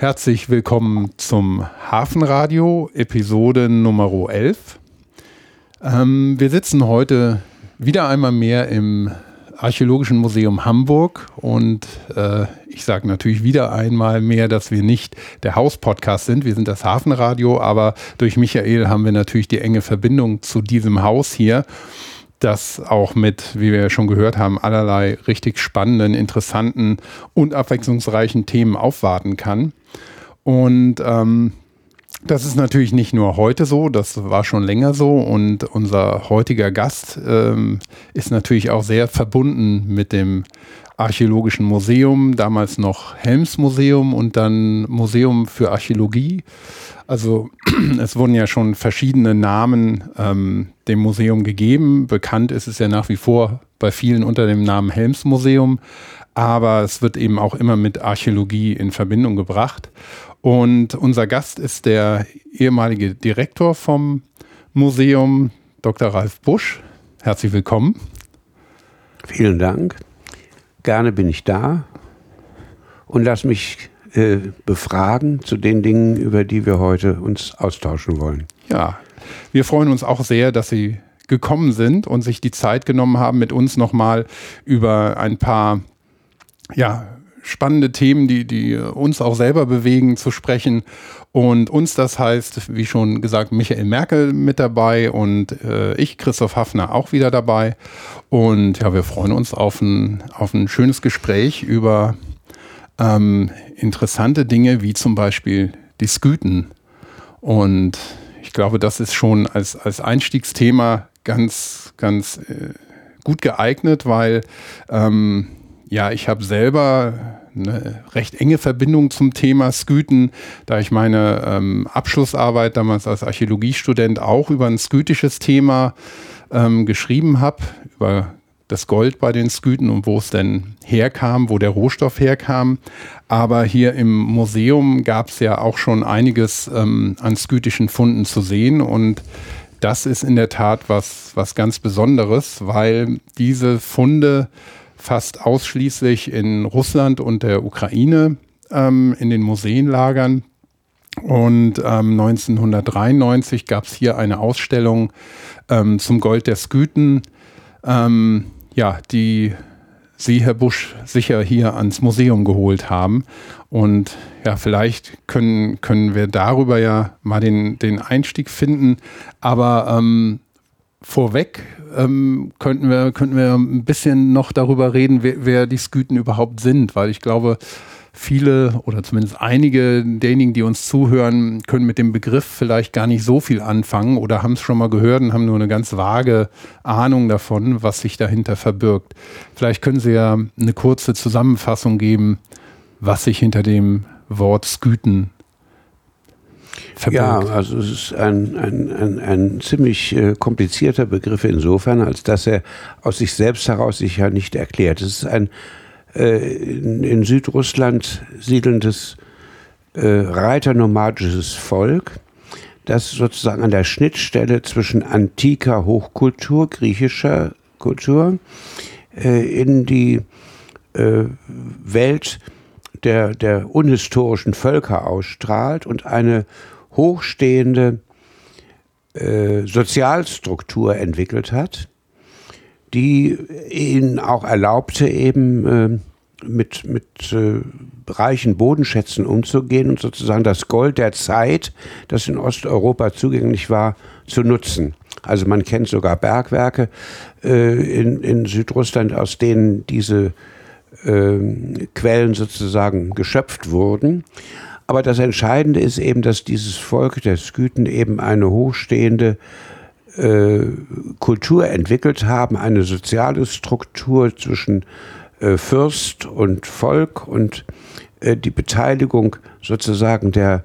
Herzlich willkommen zum Hafenradio, Episode Nummer 11. Ähm, wir sitzen heute wieder einmal mehr im Archäologischen Museum Hamburg und äh, ich sage natürlich wieder einmal mehr, dass wir nicht der Hauspodcast sind, wir sind das Hafenradio, aber durch Michael haben wir natürlich die enge Verbindung zu diesem Haus hier das auch mit, wie wir schon gehört haben, allerlei richtig spannenden, interessanten und abwechslungsreichen Themen aufwarten kann. Und ähm, das ist natürlich nicht nur heute so, das war schon länger so und unser heutiger Gast ähm, ist natürlich auch sehr verbunden mit dem Archäologischen Museum, damals noch Helms Museum und dann Museum für Archäologie. Also es wurden ja schon verschiedene Namen ähm, dem Museum gegeben. Bekannt ist es ja nach wie vor bei vielen unter dem Namen Helms Museum, aber es wird eben auch immer mit Archäologie in Verbindung gebracht. Und unser Gast ist der ehemalige Direktor vom Museum, Dr. Ralf Busch. Herzlich willkommen. Vielen Dank. Gerne bin ich da und lass mich äh, befragen zu den Dingen, über die wir heute uns austauschen wollen. Ja, wir freuen uns auch sehr, dass Sie gekommen sind und sich die Zeit genommen haben, mit uns nochmal über ein paar ja, spannende Themen, die, die uns auch selber bewegen, zu sprechen. Und uns, das heißt, wie schon gesagt, Michael Merkel mit dabei und äh, ich, Christoph Hafner, auch wieder dabei. Und ja, wir freuen uns auf ein, auf ein schönes Gespräch über ähm, interessante Dinge, wie zum Beispiel die Sküten. Und ich glaube, das ist schon als, als Einstiegsthema ganz, ganz äh, gut geeignet, weil ähm, ja, ich habe selber eine recht enge Verbindung zum Thema Sküten, da ich meine ähm, Abschlussarbeit damals als Archäologiestudent auch über ein skütisches Thema ähm, geschrieben habe, über das Gold bei den Sküten und wo es denn herkam, wo der Rohstoff herkam. Aber hier im Museum gab es ja auch schon einiges ähm, an skütischen Funden zu sehen und das ist in der Tat was, was ganz Besonderes, weil diese Funde fast ausschließlich in Russland und der Ukraine ähm, in den Museen lagern. Und ähm, 1993 gab es hier eine Ausstellung ähm, zum Gold der Sküten, ähm, ja, die Sie, Herr Busch, sicher hier ans Museum geholt haben. Und ja, vielleicht können, können wir darüber ja mal den, den Einstieg finden. Aber ähm, vorweg ähm, könnten, wir, könnten wir ein bisschen noch darüber reden, wer, wer, die Sküten überhaupt sind, weil ich glaube, viele oder zumindest einige derjenigen, die uns zuhören, können mit dem Begriff vielleicht gar nicht so viel anfangen oder haben es schon mal gehört und haben nur eine ganz vage Ahnung davon, was sich dahinter verbirgt. Vielleicht können Sie ja eine kurze Zusammenfassung geben, was sich hinter dem Wort Sküten verbirgt. Ja, also es ist ein, ein, ein, ein ziemlich äh, komplizierter Begriff insofern, als dass er aus sich selbst heraus sich ja nicht erklärt. Es ist ein äh, in, Südrussland siedelndes äh, reiternomadisches Volk, das sozusagen an der Schnittstelle zwischen antiker Hochkultur, griechischer Kultur, äh, in die äh, Welt der, der unhistorischen Völker ausstrahlt und eine hochstehende äh, Sozialstruktur entwickelt hat, die ihnen auch erlaubte, eben äh, mit, mit äh, reichen Bodenschätzen umzugehen und sozusagen das Gold der Zeit, das in Osteuropa zugänglich war, zu nutzen. Also man kennt sogar Bergwerke äh, in, in Südrussland, aus denen diese Quellen sozusagen geschöpft wurden. Aber das Entscheidende ist eben, dass dieses Volk der Skythen eben eine hochstehende äh, Kultur entwickelt haben, eine soziale Struktur zwischen äh, Fürst und Volk und äh, die Beteiligung sozusagen der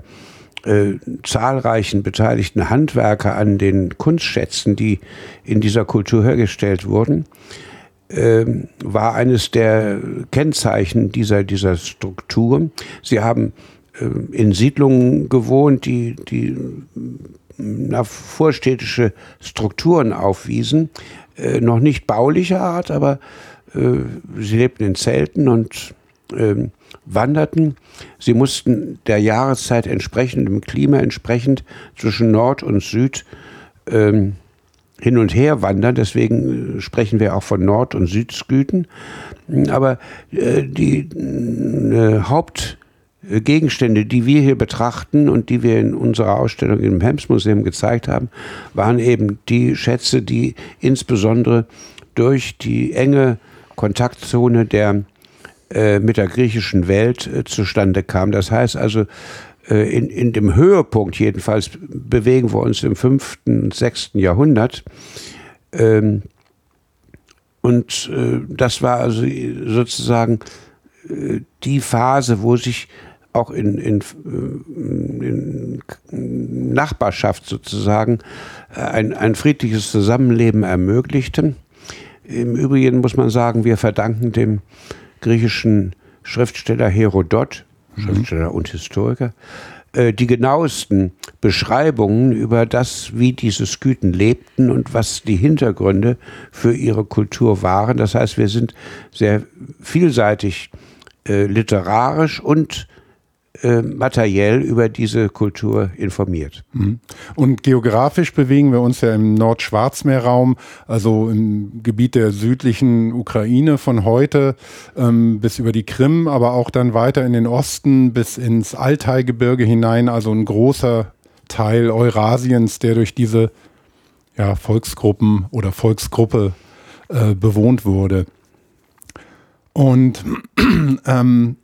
äh, zahlreichen beteiligten Handwerker an den Kunstschätzen, die in dieser Kultur hergestellt wurden, ähm, war eines der Kennzeichen dieser, dieser Struktur. Sie haben äh, in Siedlungen gewohnt, die, die na, vorstädtische Strukturen aufwiesen. Äh, noch nicht baulicher Art, aber äh, sie lebten in Zelten und ähm, wanderten. Sie mussten der Jahreszeit entsprechend, dem Klima entsprechend zwischen Nord und Süd ähm, hin und her wandern. Deswegen äh, sprechen wir auch von Nord- und Südsküten. Aber äh, die äh, Hauptgegenstände, die wir hier betrachten und die wir in unserer Ausstellung im Hems-Museum gezeigt haben, waren eben die Schätze, die insbesondere durch die enge Kontaktzone der äh, mit der griechischen Welt äh, zustande kam. Das heißt also, in, in dem Höhepunkt jedenfalls bewegen wir uns im 5., und 6. Jahrhundert. Ähm, und äh, das war also sozusagen äh, die Phase, wo sich auch in, in, in, Nachbarschaft sozusagen ein, ein friedliches Zusammenleben ermöglichte. Im Übrigen muss man sagen, wir verdanken dem griechischen Schriftsteller Herodot, mhm. Schriftsteller und Historiker, äh, die genauesten Beschreibungen über das, wie diese Skythen lebten und was die Hintergründe für ihre Kultur waren. Das heißt, wir sind sehr vielseitig äh, literarisch und äh, materiell über diese Kultur informiert. Mhm. Und geografisch bewegen wir uns ja im Nordschwarzmeerraum, also im Gebiet der südlichen Ukraine von heute ähm, bis über die Krim, aber auch dann weiter in den Osten bis ins Altaigebirge hinein, also ein großer Teil Eurasiens, der durch diese ja, Volksgruppen oder Volksgruppe äh, bewohnt wurde. Und ähm,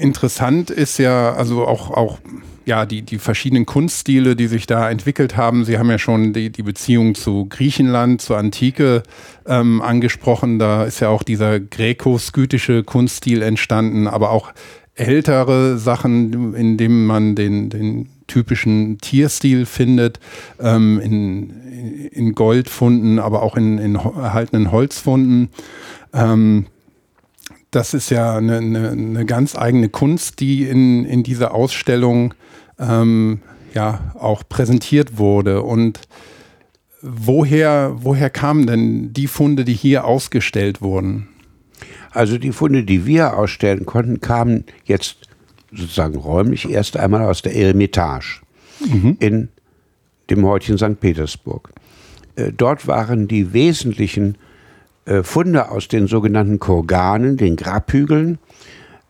interessant ist ja, also auch, auch ja, die, die verschiedenen Kunststile, die sich da entwickelt haben. Sie haben ja schon die, die Beziehung zu Griechenland, zur Antike ähm, angesprochen. Da ist ja auch dieser gräko-skytische Kunststil entstanden, aber auch ältere Sachen, in denen man den, den typischen Tierstil findet, ähm, in, in Goldfunden, aber auch in, in erhaltenen Holzfunden. Ähm, das ist ja eine, eine, eine, ganz eigene Kunst, die in, in dieser Ausstellung ähm, ja auch präsentiert wurde. Und woher, woher kamen denn die Funde, die hier ausgestellt wurden? Also die Funde, die wir ausstellen konnten, kamen jetzt sozusagen räumlich erst einmal aus der Eremitage mhm. in dem heutigen St. Petersburg. Äh, dort waren die wesentlichen äh, Funde aus den sogenannten Kurganen, den Grabhügeln,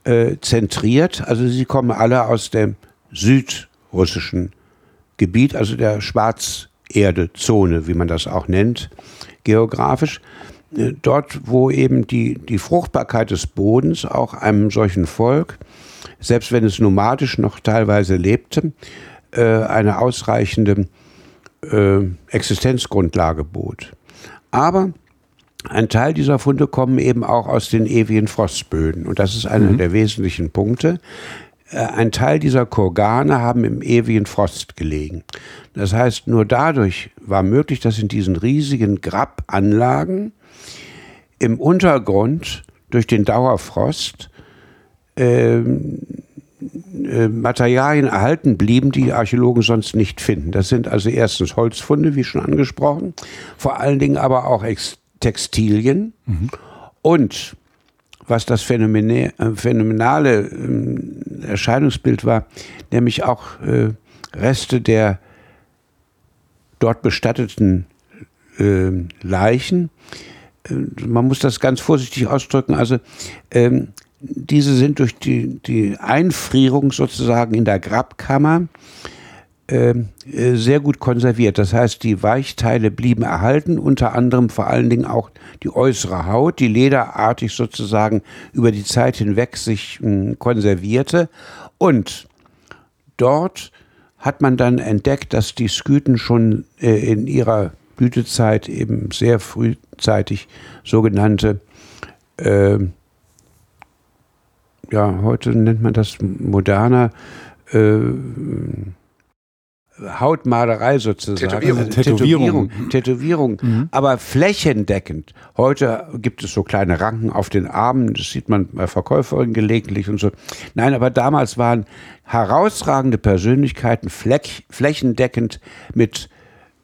äh, zentriert. Also sie kommen alle aus dem südrussischen Gebiet, also der Schwarzerdezone, wie man das auch nennt, geografisch. Äh, dort, wo eben die, die Fruchtbarkeit des Bodens auch einem solchen Volk, selbst wenn es nomadisch noch teilweise lebte, äh, eine ausreichende äh, Existenzgrundlage bot. Aber ein Teil dieser Funde kommen eben auch aus den ewigen Frostböden. Und das ist einer mhm. der wesentlichen Punkte. Äh, ein Teil dieser Kurgane haben im ewigen Frost gelegen. Das heißt, nur dadurch war möglich, dass in diesen riesigen Grabanlagen im Untergrund durch den Dauerfrost ähm, äh, Materialien erhalten blieben, die Archäologen sonst nicht finden. Das sind also erstens Holzfunde, wie schon angesprochen, vor allen Dingen aber auch Textilien mhm. und was das äh, phänomenale äh, Erscheinungsbild war, nämlich auch äh, Reste der dort bestatteten äh, Leichen. Äh, man muss das ganz vorsichtig ausdrücken. Also ähm, diese sind durch die, die Einfrierung sozusagen in der Grabkammer ähm, sehr gut konserviert. Das heißt, die Weichteile blieben erhalten, unter anderem vor allen Dingen auch die äußere Haut, die lederartig sozusagen über die Zeit hinweg sich mh, konservierte. Und dort hat man dann entdeckt, dass die Skythen schon äh, in ihrer Blütezeit eben sehr frühzeitig sogenannte äh, ja, heute nennt man das moderner äh, Hautmalerei sozusagen. Tätowierung. Also Tätowierung. Tätowierung. Mhm. Aber flächendeckend. Heute gibt es so kleine Ranken auf den Armen, das sieht man bei Verkäuferinnen gelegentlich und so. Nein, aber damals waren herausragende Persönlichkeiten flächendeckend mit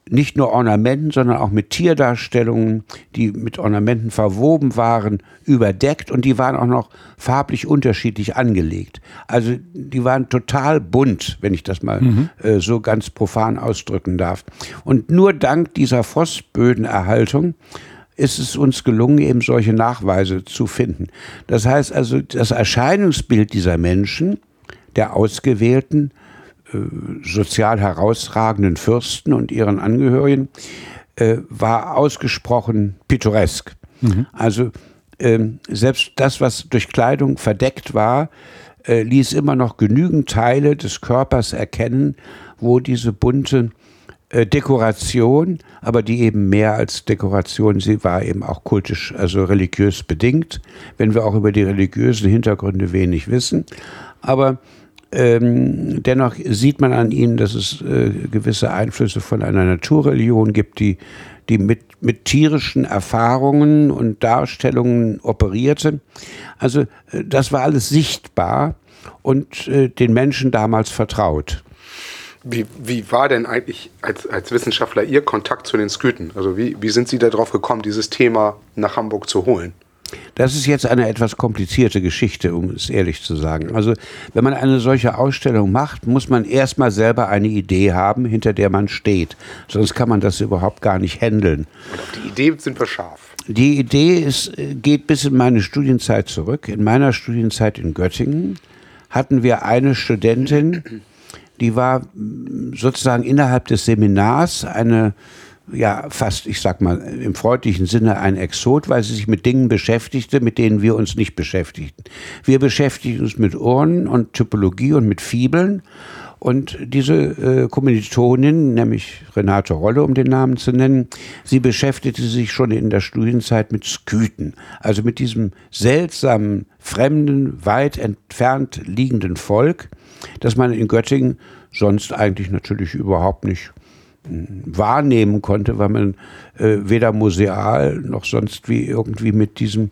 nicht nur Ornamenten, sondern auch mit Tierdarstellungen, die mit Ornamenten verwoben waren, überdeckt und die waren auch noch farblich unterschiedlich angelegt. Also die waren total bunt, wenn ich das mal mhm. äh, so ganz profan ausdrücken darf. Und nur dank dieser Frostbödenerhaltung ist es uns gelungen, eben solche Nachweise zu finden. Das heißt also, das Erscheinungsbild dieser Menschen, der Ausgewählten, äh, sozial herausragenden Fürsten und ihren Angehörigen äh, war ausgesprochen pittoresk. Mhm. Also ähm, selbst das, was durch Kleidung verdeckt war, äh, ließ immer noch genügend Teile des Körpers erkennen, wo diese bunte äh, Dekoration, aber die eben mehr als Dekoration, sie war eben auch kultisch, also religiös bedingt, wenn wir auch über die religiösen Hintergründe wenig wissen. Aber ähm, dennoch sieht man an ihnen, dass es äh, gewisse Einflüsse von einer Naturreligion gibt, die, die mit, mit tierischen Erfahrungen und Darstellungen operierte. Also äh, das war alles sichtbar und äh, den Menschen damals vertraut. Wie, wie war denn eigentlich als, als Wissenschaftler Ihr Kontakt zu den Sküten? Also wie, wie sind Sie darauf gekommen, dieses Thema nach Hamburg zu holen? Das ist jetzt eine etwas komplizierte Geschichte, um es ehrlich zu sagen. Also, wenn man eine solche Ausstellung macht, muss man erstmal selber eine Idee haben, hinter der man steht. Sonst kann man das überhaupt gar nicht handeln. Und auf die Idee sind wir scharf. Die Idee ist, geht bis in meine Studienzeit zurück. In meiner Studienzeit in Göttingen hatten wir eine Studentin, die war sozusagen innerhalb des Seminars eine ja fast, ich sag mal, im freundlichen Sinne ein Exot, weil sie sich mit Dingen beschäftigte, mit denen wir uns nicht beschäftigten. Wir beschäftigten uns mit Urnen und Typologie und mit Fibeln. Und diese äh, Kommilitonin, nämlich Renate Rolle, um den Namen zu nennen, sie beschäftigte sich schon in der Studienzeit mit Sküten, also mit diesem seltsamen, fremden, weit entfernt liegenden Volk, das man in Göttingen sonst eigentlich natürlich überhaupt nicht wahrnehmen konnte, weil man äh, weder museal noch sonst wie irgendwie mit diesem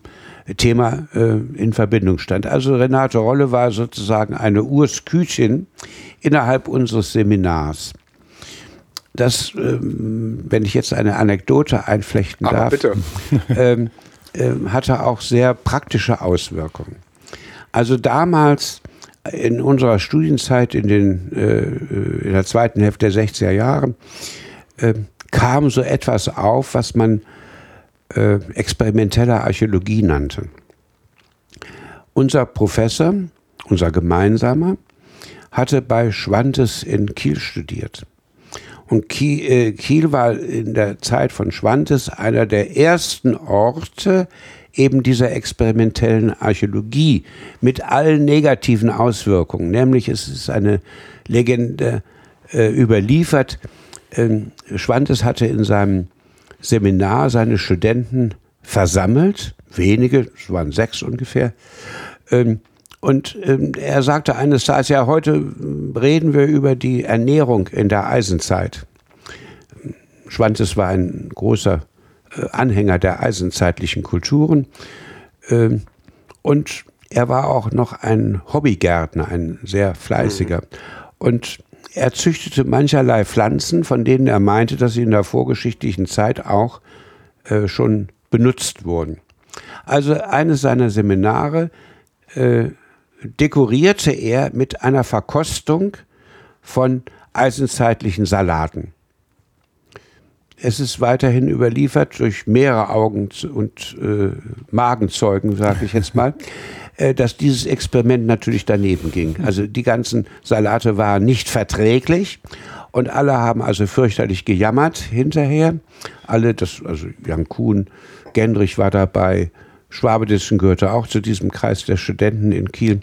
Thema äh, in Verbindung stand. Also Renate Rolle war sozusagen eine Urskütin innerhalb unseres Seminars. Das, ähm, wenn ich jetzt eine Anekdote einflechten Aber darf, bitte. ähm, äh, hatte auch sehr praktische Auswirkungen. Also damals in unserer Studienzeit in, den, äh, in der zweiten Hälfte der 60er Jahre äh, kam so etwas auf, was man äh, experimentelle Archäologie nannte. Unser Professor, unser gemeinsamer, hatte bei Schwantes in Kiel studiert. Und Kiel, äh, Kiel war in der Zeit von Schwantes einer der ersten Orte eben dieser experimentellen Archäologie mit allen negativen Auswirkungen. Nämlich es ist eine Legende äh, überliefert. Ähm, Schwantes hatte in seinem Seminar seine Studenten versammelt, wenige, es waren sechs ungefähr. Ähm, und ähm, er sagte eines Tages, ja, heute reden wir über die Ernährung in der Eisenzeit. Schwantes war ein großer äh, Anhänger der eisenzeitlichen Kulturen. Ähm, und er war auch noch ein Hobbygärtner, ein sehr fleißiger. Und er züchtete mancherlei Pflanzen, von denen er meinte, dass sie in der vorgeschichtlichen Zeit auch äh, schon benutzt wurden. Also eines seiner Seminare äh, dekorierte er mit einer Verkostung von eisenzeitlichen Salaten. Es ist weiterhin überliefert durch mehrere Augen und äh, Magenzeugen, sage ich jetzt mal, äh, dass dieses Experiment natürlich daneben ging. Also die ganzen Salate waren nicht verträglich und alle haben also fürchterlich gejammert hinterher. Alle, das, also Jan Kuhn, Gendrich war dabei, Schwabedissen gehörte auch zu diesem Kreis der Studenten in Kiel.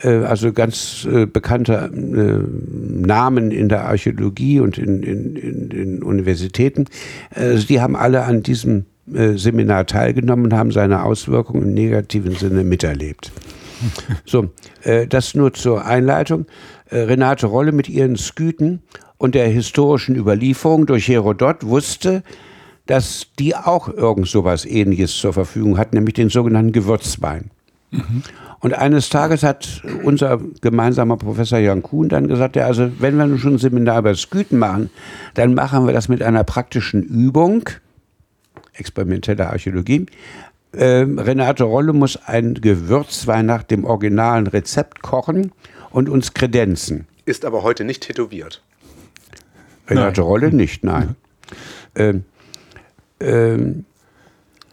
Äh, also ganz äh, bekannte äh, Namen in der Archäologie und in, in, in den Universitäten. Also die haben alle an diesem Seminar teilgenommen und haben seine Auswirkungen im negativen Sinne miterlebt. So, das nur zur Einleitung. Renate Rolle mit ihren Sküten und der historischen Überlieferung durch Herodot wusste, dass die auch irgend so was ähnliches zur Verfügung hat, nämlich den sogenannten Gewürzwein. Mhm. Und eines Tages hat unser gemeinsamer Professor Jan Kuhn dann gesagt, ja, also wenn wir schon ein Seminar über Sküten machen, dann machen wir das mit einer praktischen Übung, experimentelle Archäologie. Äh, Renate Rolle muss ein Gewürzwein nach dem originalen Rezept kochen und uns kredenzen. Ist aber heute nicht tätowiert. Renate nein. Rolle nicht, nein. Ähm, ähm,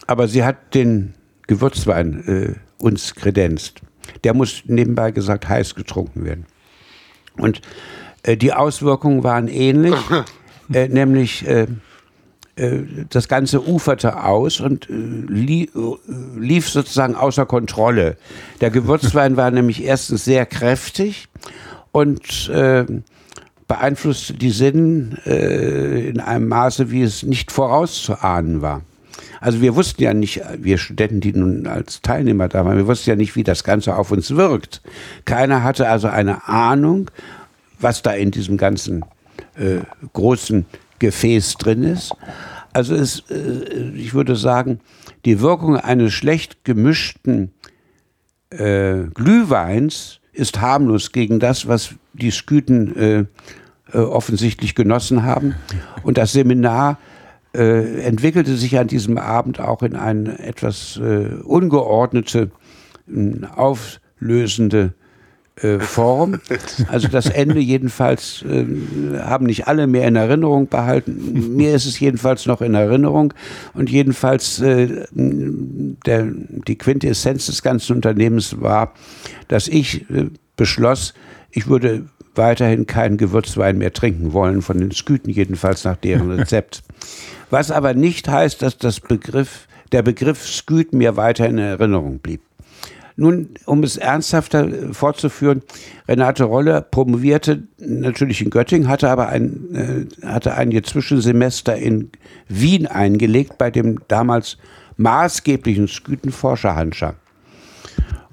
aber sie hat den Gewürzwein äh, uns kredenzt. Der muss nebenbei gesagt heiß getrunken werden. Und äh, die Auswirkungen waren ähnlich, äh, nämlich äh, äh, das Ganze uferte aus und äh, lief sozusagen außer Kontrolle. Der Gewürzwein war nämlich erstens sehr kräftig und beeinflusste die Sinnen in einem Maße, wie es nicht vorauszuahnen war. Also wir wussten ja nicht, wir Studenten, die nun als Teilnehmer da waren, wir wussten ja nicht, wie das Ganze auf uns wirkt. Keiner hatte also eine Ahnung, was da in diesem ganzen äh, großen Gefäß drin ist. Also es, äh, ich würde sagen, die Wirkung eines schlecht gemischten äh, Glühweins ist harmlos gegen das, was die Sküten äh, äh offensichtlich genossen haben. Und das Seminar äh, entwickelte sich an diesem Abend auch in eine etwas äh, ungeordnete, auflösende äh, Form. Also das Ende jedenfalls äh, haben nicht alle mehr in Erinnerung behalten. Mir ist es jedenfalls noch in Erinnerung. Und jedenfalls äh, der, die Quintessenz des ganzen Unternehmens war, dass ich äh, beschloss, ich würde weiterhin keinen Gewürzwein mehr trinken wollen, von den Sküten jedenfalls nach deren Rezept. Was aber nicht heißt, dass das Begriff, der Begriff Sküt mir weiter in Erinnerung blieb. Nun, um es ernsthafter fortzuführen, Renate Rolle promovierte natürlich in Göttingen, hatte aber ein, äh, hatte ein Zwischensemester in Wien eingelegt bei dem damals maßgeblichen Skütenforscher Hanscher.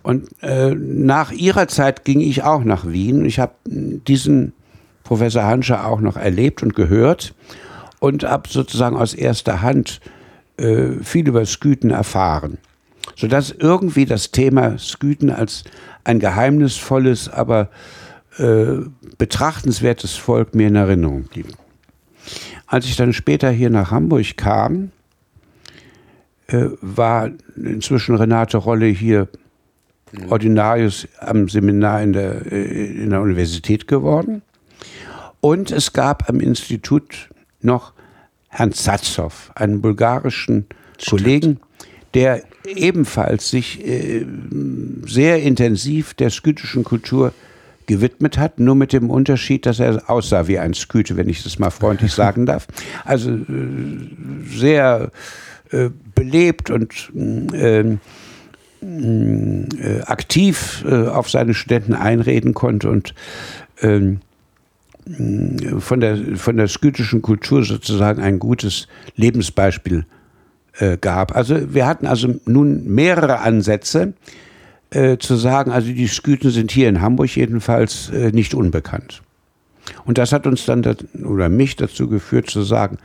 Und äh, nach ihrer Zeit ging ich auch nach Wien. Ich habe diesen Professor Hanscher auch noch erlebt und gehört und habe sozusagen aus erster Hand äh, viel über Sküten erfahren. Sodass irgendwie das Thema Sküten als ein geheimnisvolles, aber äh, betrachtenswertes Volk mir in Erinnerung blieb. Als ich dann später hier nach Hamburg kam, äh, war inzwischen Renate Rolle hier Ordinarius am Seminar in der, äh, in der Universität geworden. Und es gab am Institut noch Herrn Zazow, einen bulgarischen Stimmt. Kollegen, der ebenfalls sich äh, sehr intensiv der skytischen Kultur gewidmet hat, nur mit dem Unterschied, dass er aussah wie ein Sküte, wenn ich das mal freundlich sagen darf. Also äh, sehr äh, belebt und äh, aktiv äh, auf seine Studenten einreden konnte und ähm, von der, von der skytischen Kultur sozusagen ein gutes Lebensbeispiel äh, gab. Also wir hatten also nun mehrere Ansätze äh, zu sagen, also die Skythen sind hier in Hamburg jedenfalls äh, nicht unbekannt. Und das hat uns dann, oder mich dazu geführt zu sagen,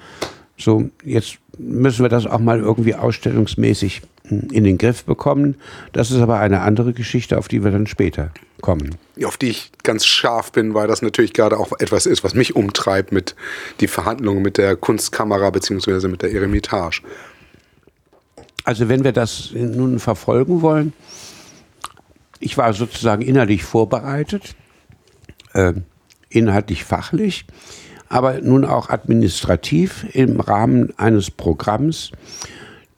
so, jetzt müssen wir das auch mal irgendwie ausstellungsmäßig in den Griff bekommen. Das ist aber eine andere Geschichte, auf die wir dann später kommen. Auf die ich ganz scharf bin, weil das natürlich gerade auch etwas ist, was mich umtreibt mit die Verhandlungen mit der Kunstkamera bzw. mit der Eremitage. Also wenn wir das nun verfolgen wollen, ich war sozusagen innerlich vorbereitet, äh, inhaltlich fachlich aber nun auch administrativ im Rahmen eines Programms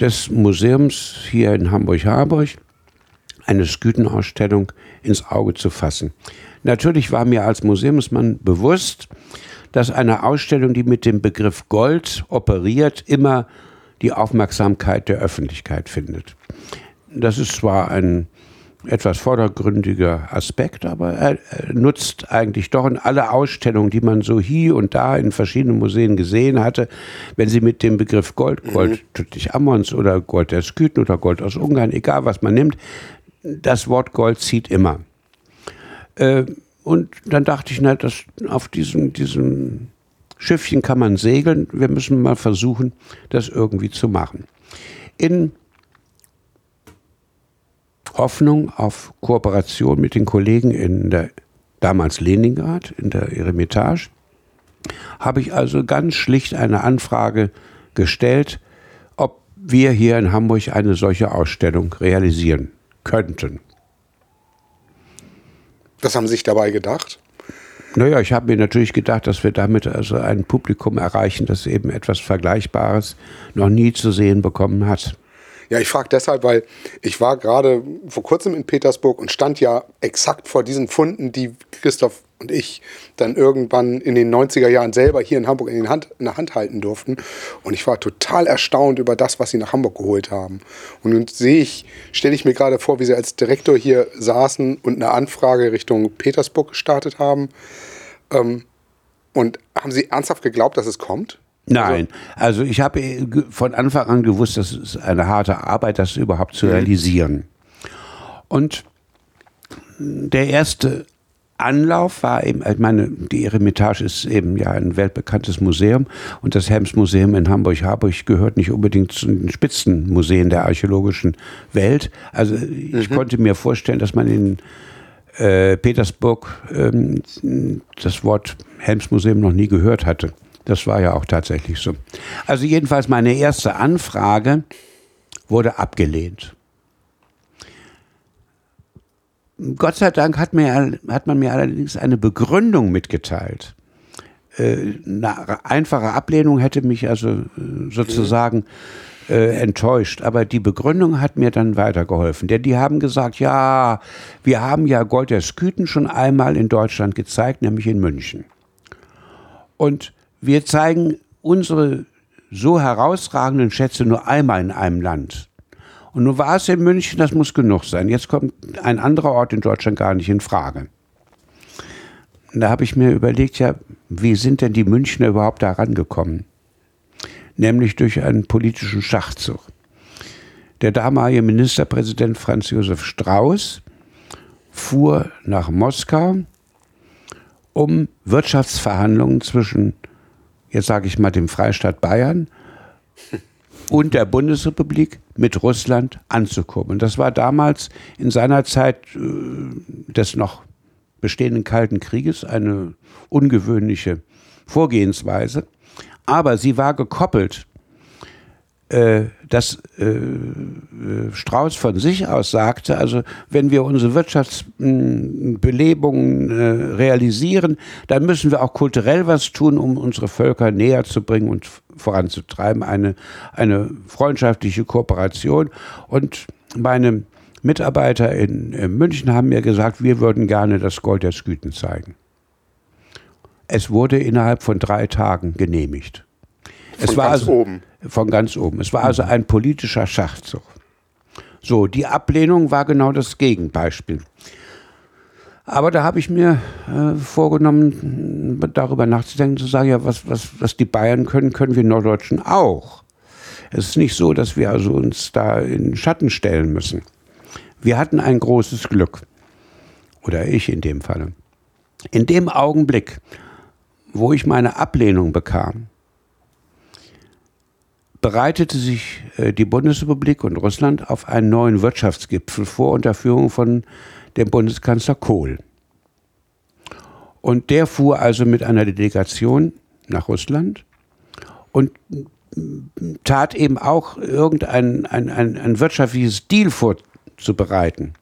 des Museums hier in Hamburg-Harburg eine Skütenausstellung ins Auge zu fassen. Natürlich war mir als Museumsmann bewusst, dass eine Ausstellung, die mit dem Begriff Gold operiert, immer die Aufmerksamkeit der Öffentlichkeit findet. Das ist zwar ein etwas vordergründiger Aspekt, aber er, nutzt eigentlich doch in alle Ausstellungen, die man so hier und da in verschiedenen Museen gesehen hatte, wenn sie mit dem Begriff Gold, mhm. Gold Tuttich Ammons oder Gold der Sküten oder Gold aus Ungarn, egal was man nimmt, das Wort Gold zieht immer. Äh, und dann dachte ich, na, das, auf diesem, diesem Schiffchen kann man segeln. Wir müssen mal versuchen, das irgendwie zu machen. In Hoffnung auf Kooperation mit den Kollegen in der damals Leningrad, in der Eremitage, habe ich also ganz schlicht eine Anfrage gestellt, ob wir hier in Hamburg eine solche Ausstellung realisieren könnten. Was haben Sie sich dabei gedacht? Naja, ich habe mir natürlich gedacht, dass wir damit also ein Publikum erreichen, das eben etwas Vergleichbares noch nie zu sehen bekommen hat. Ja, ich frage deshalb, weil ich war gerade vor kurzem in Petersburg und stand ja exakt vor diesen Funden, die Christoph und ich dann irgendwann in den 90er Jahren selber hier in Hamburg in, Hand, in der Hand halten durften. Und ich war total erstaunt über das, was sie nach Hamburg geholt haben. Und nun sehe ich, stelle ich mir gerade vor, wie sie als Direktor hier saßen und eine Anfrage Richtung Petersburg gestartet haben. Ähm, und haben Sie ernsthaft geglaubt, dass es kommt? Nein, also ich habe von Anfang an gewusst, das ist eine harte Arbeit, das überhaupt zu mhm. realisieren. Und der erste Anlauf war eben, ich meine, die Eremitage ist eben ja ein weltbekanntes Museum und das Helms-Museum in Hamburg-Harburg gehört nicht unbedingt zu den Spitzenmuseen der archäologischen Welt. Also ich mhm. konnte mir vorstellen, dass man in äh, Petersburg ähm, das Wort Helms-Museum noch nie gehört hatte. Das war ja auch tatsächlich so. Also jedenfalls meine erste Anfrage wurde abgelehnt. Gott sei Dank hat, mir, hat man mir allerdings eine Begründung mitgeteilt. Äh, eine einfache Ablehnung hätte mich also äh, sozusagen äh, enttäuscht. Aber die Begründung hat mir dann weitergeholfen. Denn die haben gesagt, ja, wir haben ja Gold der Sküten schon einmal in Deutschland gezeigt, nämlich in München. Und wir zeigen unsere so herausragenden Schätze nur einmal in einem Land. Und nun war es in München, das muss genug sein. Jetzt kommt ein anderer Ort in Deutschland gar nicht in Frage. Da habe ich mir überlegt, ja, wie sind denn die Münchner überhaupt da rangekommen? Nämlich durch einen politischen Schachzug. Der damalige Ministerpräsident Franz Josef Strauß fuhr nach Moskau, um Wirtschaftsverhandlungen zwischen, jetzt sage ich mal, dem Freistaat Bayern und der Bundesrepublik mit Russland anzukommen. Das war damals in seiner Zeit äh, des noch bestehenden Kalten Krieges eine ungewöhnliche Vorgehensweise. Aber sie war gekoppelt dass äh, äh, Strauß von sich aus sagte, also wenn wir unsere Wirtschaftsbelebungen äh, realisieren, dann müssen wir auch kulturell was tun, um unsere Völker näher zu bringen und voranzutreiben, eine, eine freundschaftliche Kooperation. Und meine Mitarbeiter in, in München haben mir gesagt, wir würden gerne das Gold der Sküten zeigen. Es wurde innerhalb von drei Tagen genehmigt. Von es war ganz also, oben. Von ganz oben. Es war also ein politischer Schachzug. So, die Ablehnung war genau das Gegenbeispiel. Aber da habe ich mir äh, vorgenommen, darüber nachzudenken, zu sagen, ja, was, was, was die Bayern können, können wir Norddeutschen auch. Es ist nicht so, dass wir also uns da in Schatten stellen müssen. Wir hatten ein großes Glück. Oder ich in dem Falle. In dem Augenblick, wo ich meine Ablehnung bekam, bereitete sich äh, die Bundesrepublik und Russland auf einen neuen Wirtschaftsgipfel vor unter Führung von dem Bundeskanzler Kohl. Und der fuhr also mit einer Delegation nach Russland und tat eben auch irgendein ein, ein, ein wirtschaftliches Deal vorzubereiten.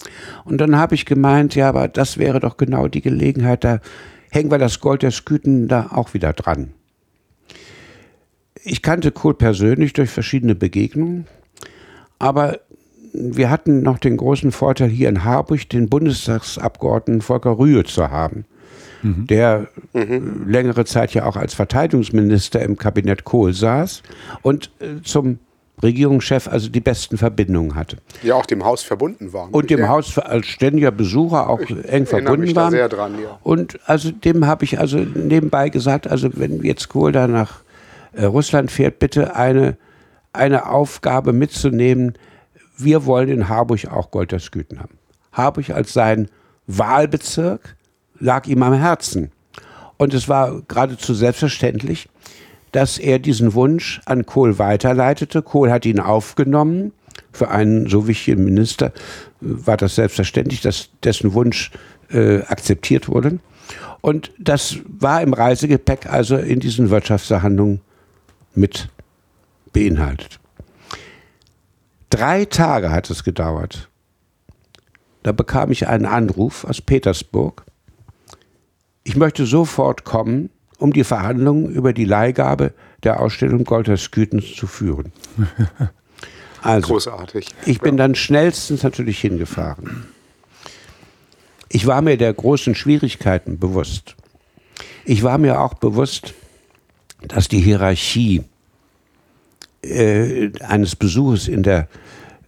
Und dann habe ich gemeint, ja, aber das wäre doch genau die Gelegenheit, da hängen wir das Gold der Sküten da auch wieder dran. Ich kannte Kohl persönlich durch verschiedene Begegnungen, aber wir hatten noch den großen Vorteil, hier in Harburg den Bundestagsabgeordneten Volker Rühe zu haben, mhm. der mhm. längere Zeit ja auch als Verteidigungsminister im Kabinett Kohl saß und äh, zum Regierungschef also die besten Verbindungen hatte. Ja, auch dem Haus verbunden war. Und dem ja. Haus als ständiger Besucher auch ich eng verbunden war. sehr dran, ja. Und also dem habe ich also nebenbei gesagt, also wenn jetzt Kohl da nach äh, Russland fährt, bitte eine, eine Aufgabe mitzunehmen. Wir wollen in Harburg auch Goldersküten haben. Harburg als sein Wahlbezirk lag ihm am Herzen. Und es war geradezu selbstverständlich, dass er diesen Wunsch an Kohl weiterleitete. Kohl hat ihn aufgenommen. Für einen so wichtigen Minister war das selbstverständlich, dass dessen Wunsch äh, akzeptiert wurde. Und das war im Reisegepäck also in diesen Wirtschaftsverhandlungen mit beinhaltet. Drei Tage hat es gedauert. Da bekam ich einen Anruf aus Petersburg. Ich möchte sofort kommen, um die Verhandlungen über die Leihgabe der Ausstellung Goltersküten zu führen. Also, Großartig. Ich bin dann schnellstens natürlich hingefahren. Ich war mir der großen Schwierigkeiten bewusst. Ich war mir auch bewusst, dass die Hierarchie äh, eines Besuches in der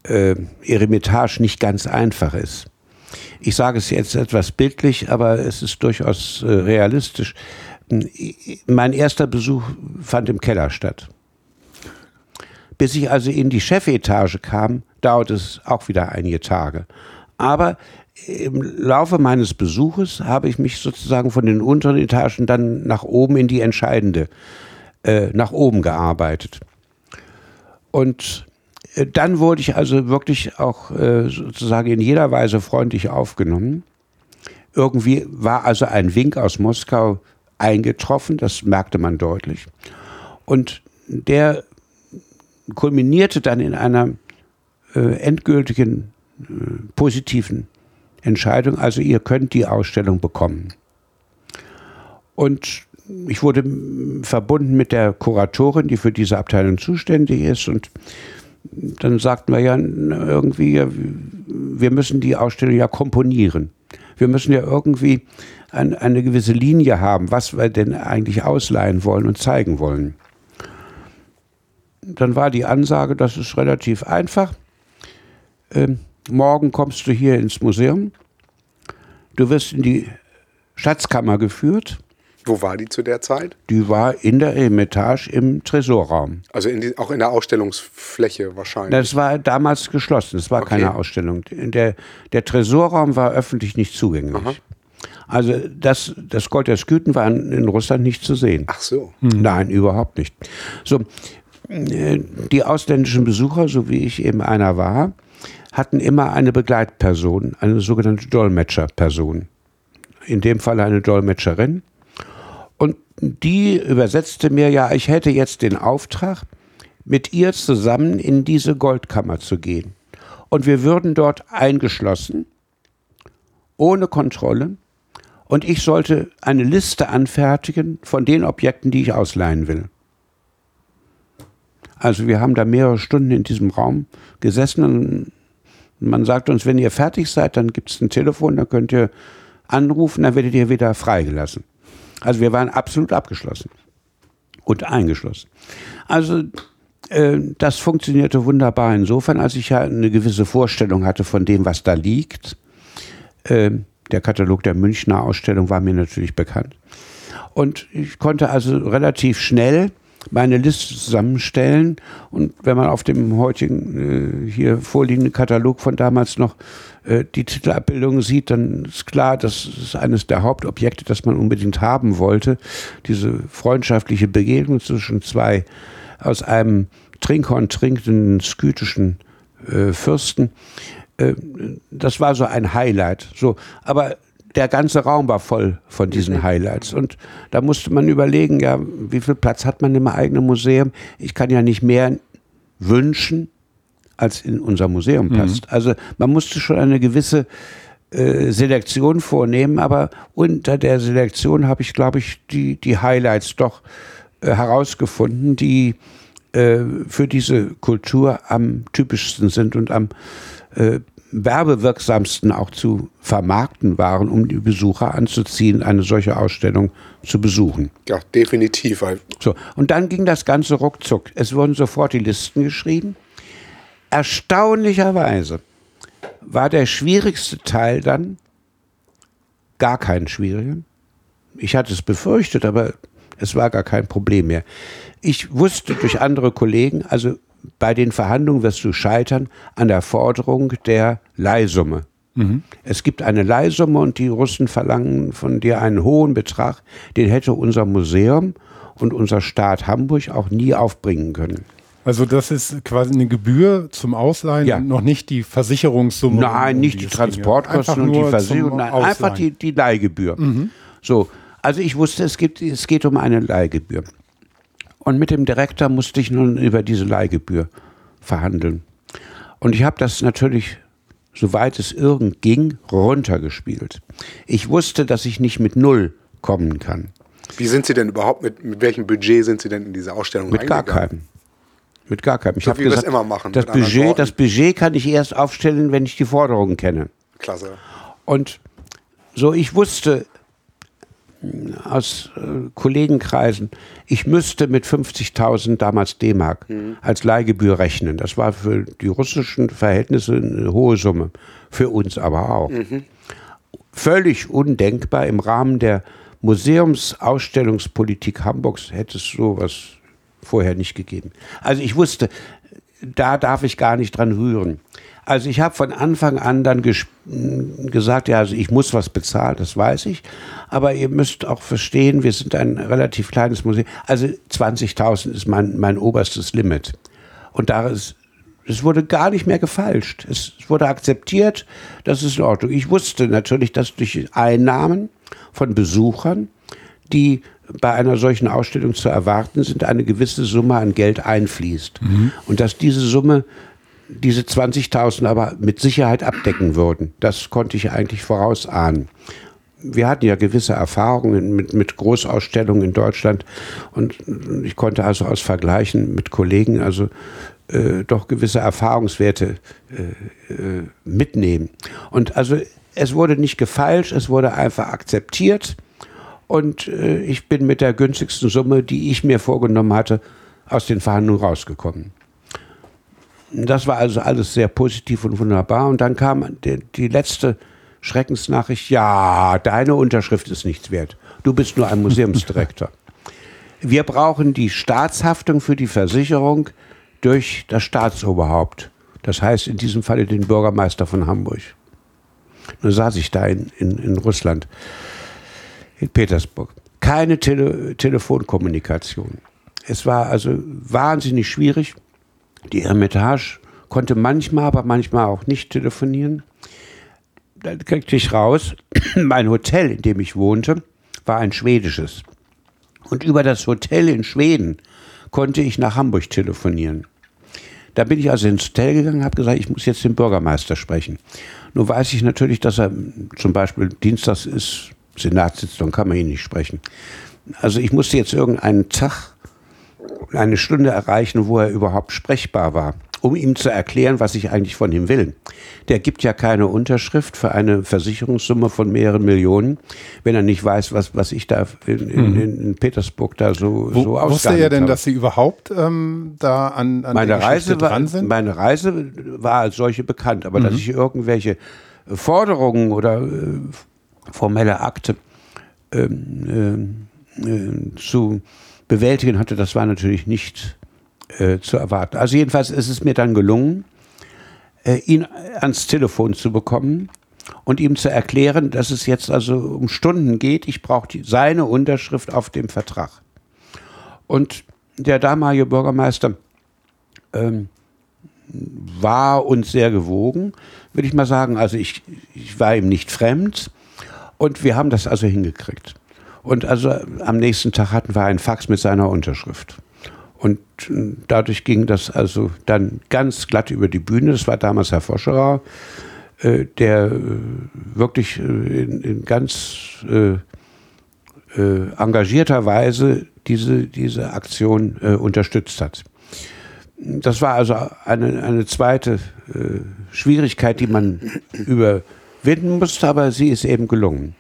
äh, Eremitage nicht ganz einfach ist. Ich sage es jetzt etwas bildlich, aber es ist durchaus äh, realistisch. Mein erster Besuch fand im Keller statt. Bis ich also in die Chefetage kam, dauerte es auch wieder einige Tage. Aber im Laufe meines Besuches habe ich mich sozusagen von den unteren Etagen dann nach oben in die entscheidende, äh, nach oben gearbeitet. Und äh, dann wurde ich also wirklich auch äh, sozusagen in jeder Weise freundlich aufgenommen. Irgendwie war also ein Wink aus Moskau eingetroffen, das merkte man deutlich. Und der kulminierte dann in einer äh, endgültigen äh, positiven Entscheidung, also ihr könnt die Ausstellung bekommen. Und ich wurde verbunden mit der Kuratorin, die für diese Abteilung zuständig ist und dann sagten wir ja irgendwie, wir müssen die Ausstellung ja komponieren. Wir müssen ja irgendwie ein, eine gewisse Linie haben, was wir denn eigentlich ausleihen wollen und zeigen wollen. Dann war die Ansage, das ist relativ einfach. Ähm, morgen kommst du hier ins Museum. Du wirst in die Schatzkammer geführt wo war die zu der Zeit? Die war in der Eremitage im Tresorraum. Also in die, auch in der Ausstellungsfläche wahrscheinlich? Das war damals geschlossen, es war okay. keine Ausstellung. Der, der Tresorraum war öffentlich nicht zugänglich. Aha. Also das, das Gold der Sküten war in Russland nicht zu sehen. Ach so. Hm. Nein, überhaupt nicht. So, äh, die ausländischen Besucher, so wie ich eben einer war, hatten immer eine Begleitperson, eine sogenannte Dolmetscherperson. In dem Fall eine Dolmetscherin und die übersetzte mir ja, ich hätte jetzt den Auftrag, mit ihr zusammen in diese Goldkammer zu gehen. Und wir würden dort eingeschlossen, ohne Kontrolle. Und ich sollte eine Liste anfertigen von den Objekten, die ich ausleihen will. Also wir haben da mehrere Stunden in diesem Raum gesessen und man sagt uns, wenn ihr fertig seid, dann gibt es ein Telefon, dann könnt ihr anrufen, dann werdet ihr wieder freigelassen. Also wir waren absolut abgeschlossen und eingeschlossen. Also äh, das funktionierte wunderbar insofern, als ich ja eine gewisse Vorstellung hatte von dem, was da liegt. Äh, der Katalog der Münchner Ausstellung war mir natürlich bekannt. Und ich konnte also relativ schnell meine Liste zusammenstellen. Und wenn man auf dem heutigen äh, hier vorliegenden Katalog von damals noch äh, die Titelabbildung sieht, dann ist klar, das ist eines der Hauptobjekte, das man unbedingt haben wollte. Diese freundschaftliche Begegnung zwischen zwei aus einem Trinkhorn trinkenden skytischen äh, Fürsten. Äh, das war so ein Highlight. So, aber der ganze Raum war voll von diesen. Highlights. Und da musste man überlegen, ja, wie viel Platz hat man im eigenen Museum? Ich kann ja nicht mehr wünschen, als in unser Museum mhm. passt. Mhm. Also man musste schon eine gewisse äh, Selektion vornehmen, aber unter der Selektion habe ich, glaube ich, die, die Highlights doch äh, herausgefunden, die äh, für diese Kultur am typischsten sind und am äh, werbewirksamsten auch zu vermarkten waren, um die Besucher anzuziehen, eine solche Ausstellung zu besuchen. Ja, definitiv. So, und dann ging das Ganze ruckzuck. Es wurden sofort die Listen geschrieben. Erstaunlicherweise war der schwierigste Teil dann gar kein schwieriger. Ich hatte es befürchtet, aber es war gar kein Problem mehr. Ich wusste durch andere Kollegen, also bei den Verhandlungen wirst du scheitern an der Forderung der Leihsumme. Mhm. Es gibt eine Leihsumme und die Russen verlangen von dir einen hohen Betrag, den hätte unser Museum und unser Staat Hamburg auch nie aufbringen können. Also das ist quasi eine Gebühr zum Ausleihen, Ja. noch nicht die Versicherungssumme. Nein, nicht die. Transportkosten und die Versicherung, nein, Ausleihen. einfach die, die Leihgebühr. So, also ich wusste, es, gibt, es geht um eine Leihgebühr. Und mit dem Direktor musste ich nun über diese Leihgebühr verhandeln. Und ich habe das natürlich, soweit es irgend ging, runtergespielt. Ich wusste, dass ich nicht mit Null kommen kann. Wie sind Sie denn überhaupt, mit, mit welchem Budget sind Sie denn in diese Ausstellung Mit gar keinem. Mit gar keinem. Ich So hab wie wir es immer machen, Das Budget, das Budget kann ich erst aufstellen, wenn ich die Forderungen kenne. Klasse. Und so, ich wusste aus äh, Kollegenkreisen, ich müsste mit 50.000 damals D-Mark als Leihgebühr rechnen. Das war für die russischen Verhältnisse eine hohe Summe, für uns aber auch. Völlig undenkbar im Rahmen der Museumsausstellungspolitik Hamburgs hätte es sowas vorher nicht gegeben. Also ich wusste, da darf ich gar nicht dran rühren. Also ich habe von Anfang an dann gesagt, ja, also ich muss was bezahlen, das weiß ich. Aber ihr müsst auch verstehen, wir sind ein relativ kleines Museum. Also 20.000 ist mein, mein oberstes Limit. Und da ist, es wurde gar nicht mehr gefalscht. Es wurde akzeptiert, das ist in Ordnung. Ich wusste natürlich, dass durch Einnahmen von Besuchern, die bei einer solchen Ausstellung zu erwarten sind, eine gewisse Summe an Geld einfließt. Und dass diese Summe diese 20.000 aber mit Sicherheit abdecken würden. Das konnte ich eigentlich vorausahnen. Wir hatten ja gewisse Erfahrungen mit, mit Großausstellungen in Deutschland und ich konnte also aus Vergleichen mit Kollegen also äh, doch gewisse Erfahrungswerte äh, äh, mitnehmen. Und also es wurde nicht gefeilscht, es wurde einfach akzeptiert und äh, ich bin mit der günstigsten Summe, die ich mir vorgenommen hatte, aus den Verhandlungen rausgekommen. Das war also alles sehr positiv und wunderbar. Und dann kam die, die letzte Schreckensnachricht, ja, deine Unterschrift ist nichts wert. Du bist nur ein Museumsdirektor. Wir brauchen die Staatshaftung für die Versicherung durch das Staatsoberhaupt. Das heißt in diesem Falle den Bürgermeister von Hamburg. Nun saß ich da in, in, in Russland, in Petersburg. Keine Tele Telefonkommunikation. Es war also wahnsinnig schwierig. Die Hermitage konnte manchmal, aber manchmal auch nicht telefonieren. Dann kriegte ich raus, mein Hotel, in dem ich wohnte, war ein schwedisches. Und über das Hotel in Schweden konnte ich nach Hamburg telefonieren. Da bin ich also ins Hotel gegangen, habe gesagt, ich muss jetzt den Bürgermeister sprechen. Nun weiß ich natürlich, dass er zum Beispiel Dienstags ist, Senatssitzung, kann man ihn nicht sprechen. Also ich musste jetzt irgendeinen Tag, eine Stunde erreichen, wo er überhaupt sprechbar war, um ihm zu erklären, was ich eigentlich von ihm will. Der gibt ja keine Unterschrift für eine Versicherungssumme von mehreren Millionen, wenn er nicht weiß, was, was ich da in, in, in Petersburg da so, Wo, so wusste er ausgehandelt denn, habe. dass Sie überhaupt ähm, da an, an meine Reise, war, dran sind? meine Reise war als solche bekannt, aber dass ich irgendwelche Forderungen oder äh, formelle Akte ähm, ähm, äh, zu bewältigen hatte, das war natürlich nicht äh, zu erwarten. Also jedenfalls ist es mir dann gelungen, äh, ihn ans Telefon zu bekommen und ihm zu erklären, dass es jetzt also um Stunden geht. Ich brauche seine Unterschrift auf dem Vertrag. Und der damalige Bürgermeister ähm, war uns sehr gewogen, würde ich mal sagen. Also ich, ich war ihm nicht fremd und wir haben das also hingekriegt. Und also am nächsten Tag hatten wir einen Fax mit seiner Unterschrift. Und äh, dadurch ging das also dann ganz glatt über die Bühne. Das war damals Herr Foscherer, äh, der äh, wirklich äh, in, in ganz äh, äh, engagierter Weise diese, diese Aktion unterstützt hat. Das war also eine, eine zweite Schwierigkeit, die man überwinden musste, aber sie ist eben gelungen.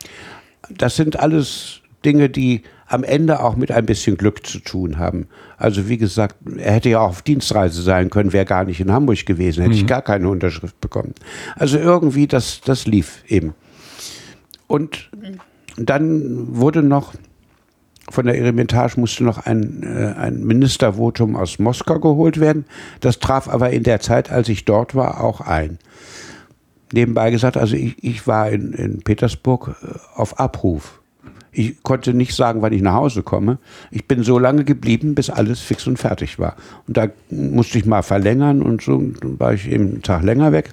Das sind alles Dinge, die am Ende auch mit ein bisschen Glück zu tun haben. Also wie gesagt, er hätte ja auch auf Dienstreise sein können, wäre gar nicht in Hamburg gewesen, hätte ich gar keine Unterschrift bekommen. Also irgendwie, das, das lief eben. Und dann wurde noch von der Eremitage musste noch ein, äh, ein Ministervotum aus Moskau geholt werden. Das traf aber in der Zeit, als ich dort war, auch ein. Nebenbei gesagt, also ich, ich war in, in Petersburg äh, auf Abruf. Ich konnte nicht sagen, wann ich nach Hause komme. Ich bin so lange geblieben, bis alles fix und fertig war. Und da musste ich mal verlängern und so dann war ich eben einen Tag länger weg.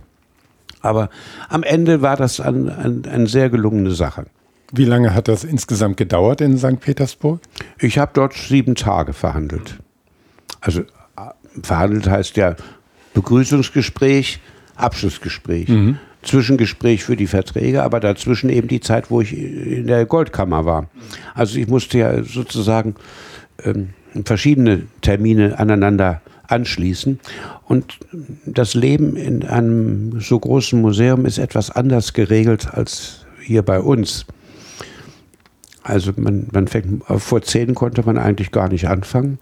Aber am Ende war das eine ein, ein sehr gelungene Sache. Wie lange hat das insgesamt gedauert in St. Petersburg? Ich habe dort sieben Tage verhandelt. Also verhandelt heißt ja Begrüßungsgespräch, Abschlussgespräch. Mhm. Zwischengespräch für die Verträge, aber dazwischen eben die Zeit, wo ich in der Goldkammer war. Also ich musste ja sozusagen ähm, verschiedene Termine aneinander anschließen. Und das Leben in einem so großen Museum ist etwas anders geregelt als hier bei uns. Also man, man fängt, vor zehn konnte man eigentlich gar nicht anfangen.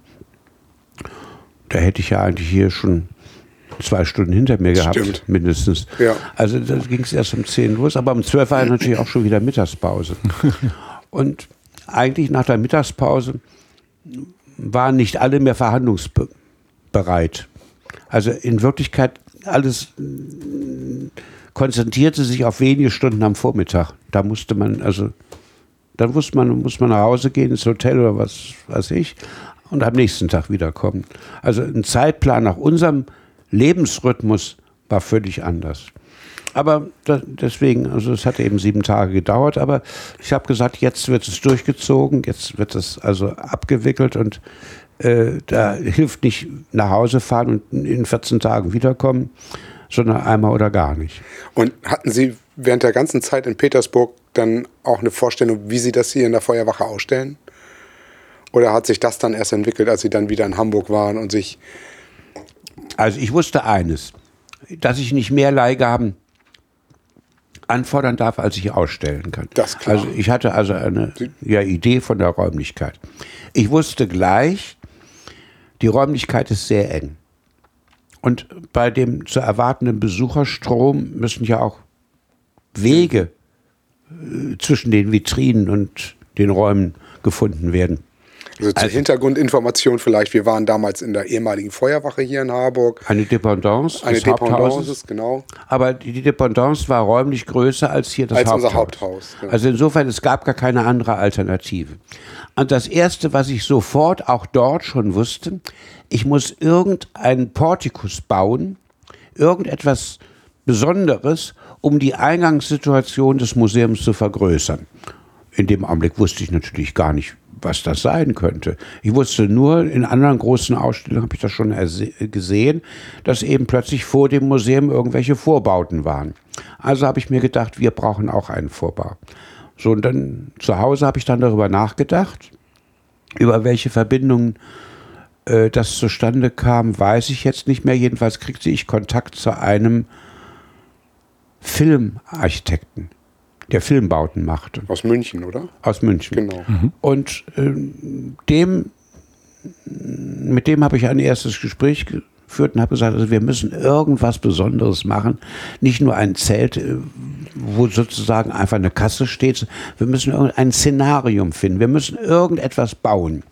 Da hätte ich ja eigentlich hier schon zwei Stunden hinter mir gehabt, Stimmt. mindestens. Ja. Also da ging es erst um zehn los, aber um zwölf war natürlich auch schon wieder Mittagspause. Und eigentlich nach der Mittagspause waren nicht alle mehr verhandlungsbereit. Also in Wirklichkeit alles konzentrierte sich auf wenige Stunden am Vormittag. Da musste man, also, dann wusste man, muss man nach Hause gehen ins Hotel oder was weiß ich und am nächsten Tag wiederkommen. Also ein Zeitplan nach unserem Lebensrhythmus war völlig anders. Aber das, deswegen, also es hat eben sieben Tage gedauert, aber ich habe gesagt, jetzt wird es durchgezogen, jetzt wird es also abgewickelt und äh, da hilft nicht nach Hause fahren und in 14 Tagen wiederkommen, sondern einmal oder gar nicht. Und hatten Sie während der ganzen Zeit in Petersburg dann auch eine Vorstellung, wie Sie das hier in der Feuerwache ausstellen? Oder hat sich das dann erst entwickelt, als Sie dann wieder in Hamburg waren und sich also ich wusste eines, dass ich nicht mehr Leihgaben anfordern darf, als ich ausstellen kann. Das klar. Also ich hatte also eine ja, Idee von der Räumlichkeit. Ich wusste gleich, die Räumlichkeit ist sehr eng. Und bei dem zu erwartenden Besucherstrom müssen ja auch Wege äh, zwischen den Vitrinen und den Räumen gefunden werden. Also zur also, Hintergrundinformation vielleicht, wir waren damals in der ehemaligen Feuerwache hier in Harburg. Eine Dependance Eine Dependance, genau. Aber die Dependance war räumlich größer als hier das als Haupthaus. Unser Haupthaus genau. Also insofern, es gab gar keine andere Alternative. Und das Erste, was ich sofort auch dort schon wusste, ich muss irgendeinen Portikus bauen, irgendetwas Besonderes, um die Eingangssituation des Museums zu vergrößern. In dem Augenblick wusste ich natürlich gar nicht, was das sein könnte. Ich wusste nur, in anderen großen Ausstellungen habe ich das schon gesehen, dass eben plötzlich vor dem Museum irgendwelche Vorbauten waren. Also habe ich mir gedacht, wir brauchen auch einen Vorbau. So, und dann zu Hause habe ich dann darüber nachgedacht, über welche Verbindungen äh, das zustande kam, weiß ich jetzt nicht mehr. Jedenfalls kriegte ich Kontakt zu einem Filmarchitekten der Filmbauten machte. Aus München, oder? Aus München. Genau. Mhm. Und äh, dem, mit dem habe ich ein erstes Gespräch geführt und habe gesagt, also wir müssen irgendwas Besonderes machen. Nicht nur ein Zelt, äh, wo sozusagen einfach eine Kasse steht. Wir müssen ein Szenarium finden. Wir müssen irgendetwas bauen.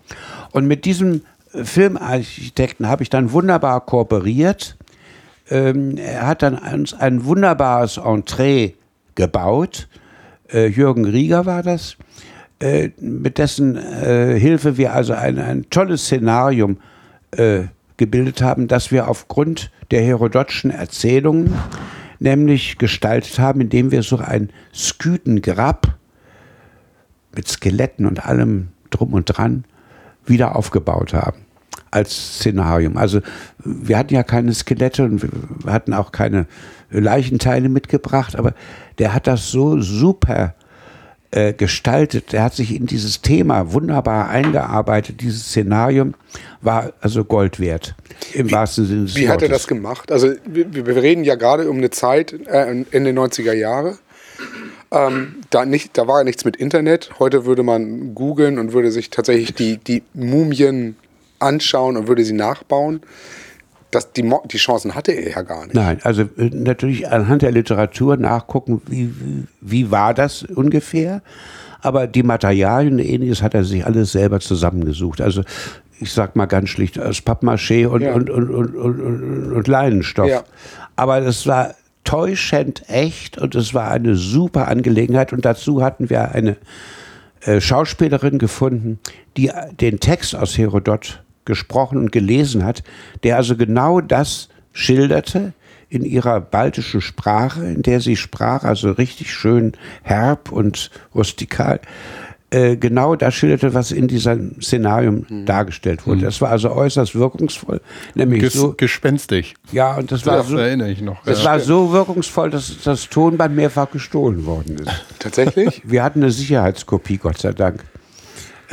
Und mit diesem Filmarchitekten habe ich dann wunderbar kooperiert. Ähm, er hat dann uns ein wunderbares Entree gebaut äh, Jürgen Rieger war das, äh, mit dessen äh, Hilfe wir also ein, ein tolles Szenarium äh, gebildet haben, das wir aufgrund der herodotschen Erzählungen nämlich gestaltet haben, indem wir so ein Skythengrab mit Skeletten und allem drum und dran wieder aufgebaut haben als Szenarium. Also wir hatten ja keine Skelette und wir hatten auch keine Leichenteile mitgebracht, aber der hat das so super äh, gestaltet. Der hat sich in dieses Thema wunderbar eingearbeitet. Dieses Szenarium war also Gold wert, im wie, wahrsten Sinne des Wie hat er das gemacht? Also wir, wir reden ja gerade um eine Zeit, äh, Ende 90er Jahre. Ähm, da, nicht, da war ja nichts mit Internet. Heute würde man googeln und würde sich tatsächlich die, die Mumien anschauen und würde sie nachbauen das, die, die Chancen hatte er ja gar nicht. Nein, also äh, natürlich anhand der Literatur nachgucken, wie, wie, war das ungefähr. Aber die Materialien und ähnliches hat er sich alles selber zusammengesucht. Also ich sag mal ganz schlicht aus Pappmaché und, ja. und, und, und, und, und, Leinenstoff. Ja. Aber das war täuschend echt und es war eine super Angelegenheit. Und dazu hatten wir eine äh, Schauspielerin gefunden, die den Text aus Herodot gesprochen und gelesen hat, der also genau das schilderte in ihrer baltischen Sprache, in der sie sprach, also richtig schön herb und rustikal. Äh, genau das schilderte, was in diesem Szenarium mhm. dargestellt wurde. Mhm. Das war also äußerst wirkungsvoll. Nämlich Ges so, gespenstig. Ja, und das, das war so, erinnere ich noch. Das ja. war so wirkungsvoll, dass das Tonband mehrfach gestohlen worden ist. Tatsächlich? Wir hatten eine Sicherheitskopie, Gott sei Dank.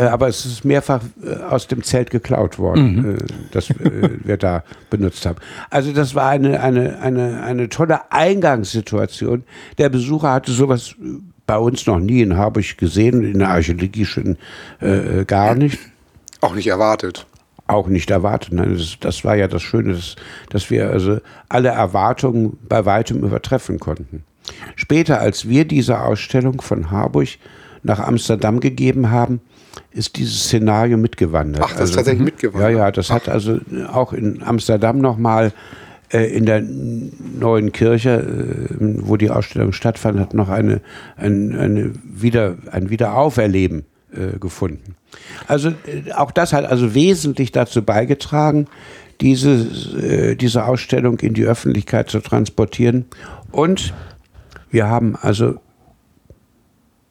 Äh, aber es ist mehrfach äh, aus dem Zelt geklaut worden, mhm. das wir da benutzt haben. Also das war eine, eine, eine, eine tolle Eingangssituation. Der Besucher hatte sowas bei uns noch nie in Harburg gesehen, in der Archäologie schon äh, gar nicht. Auch nicht erwartet. Auch nicht erwartet. Nein, das, das war ja das Schöne, dass, dass wir also alle Erwartungen bei weitem übertreffen konnten. Später, als wir diese Ausstellung von Harburg nach Amsterdam gegeben haben, ist dieses Szenario mitgewandert. Ach, das also, ist tatsächlich mitgewandert. Ja, ja, das Ach. hat also auch in Amsterdam nochmal äh, in der neuen Kirche, äh, wo die Ausstellung stattfand, hat noch eine, ein, eine Wieder, ein Wiederauferleben äh, gefunden. Also auch das hat also wesentlich dazu beigetragen, diese, diese Ausstellung in die Öffentlichkeit zu transportieren. Und wir haben also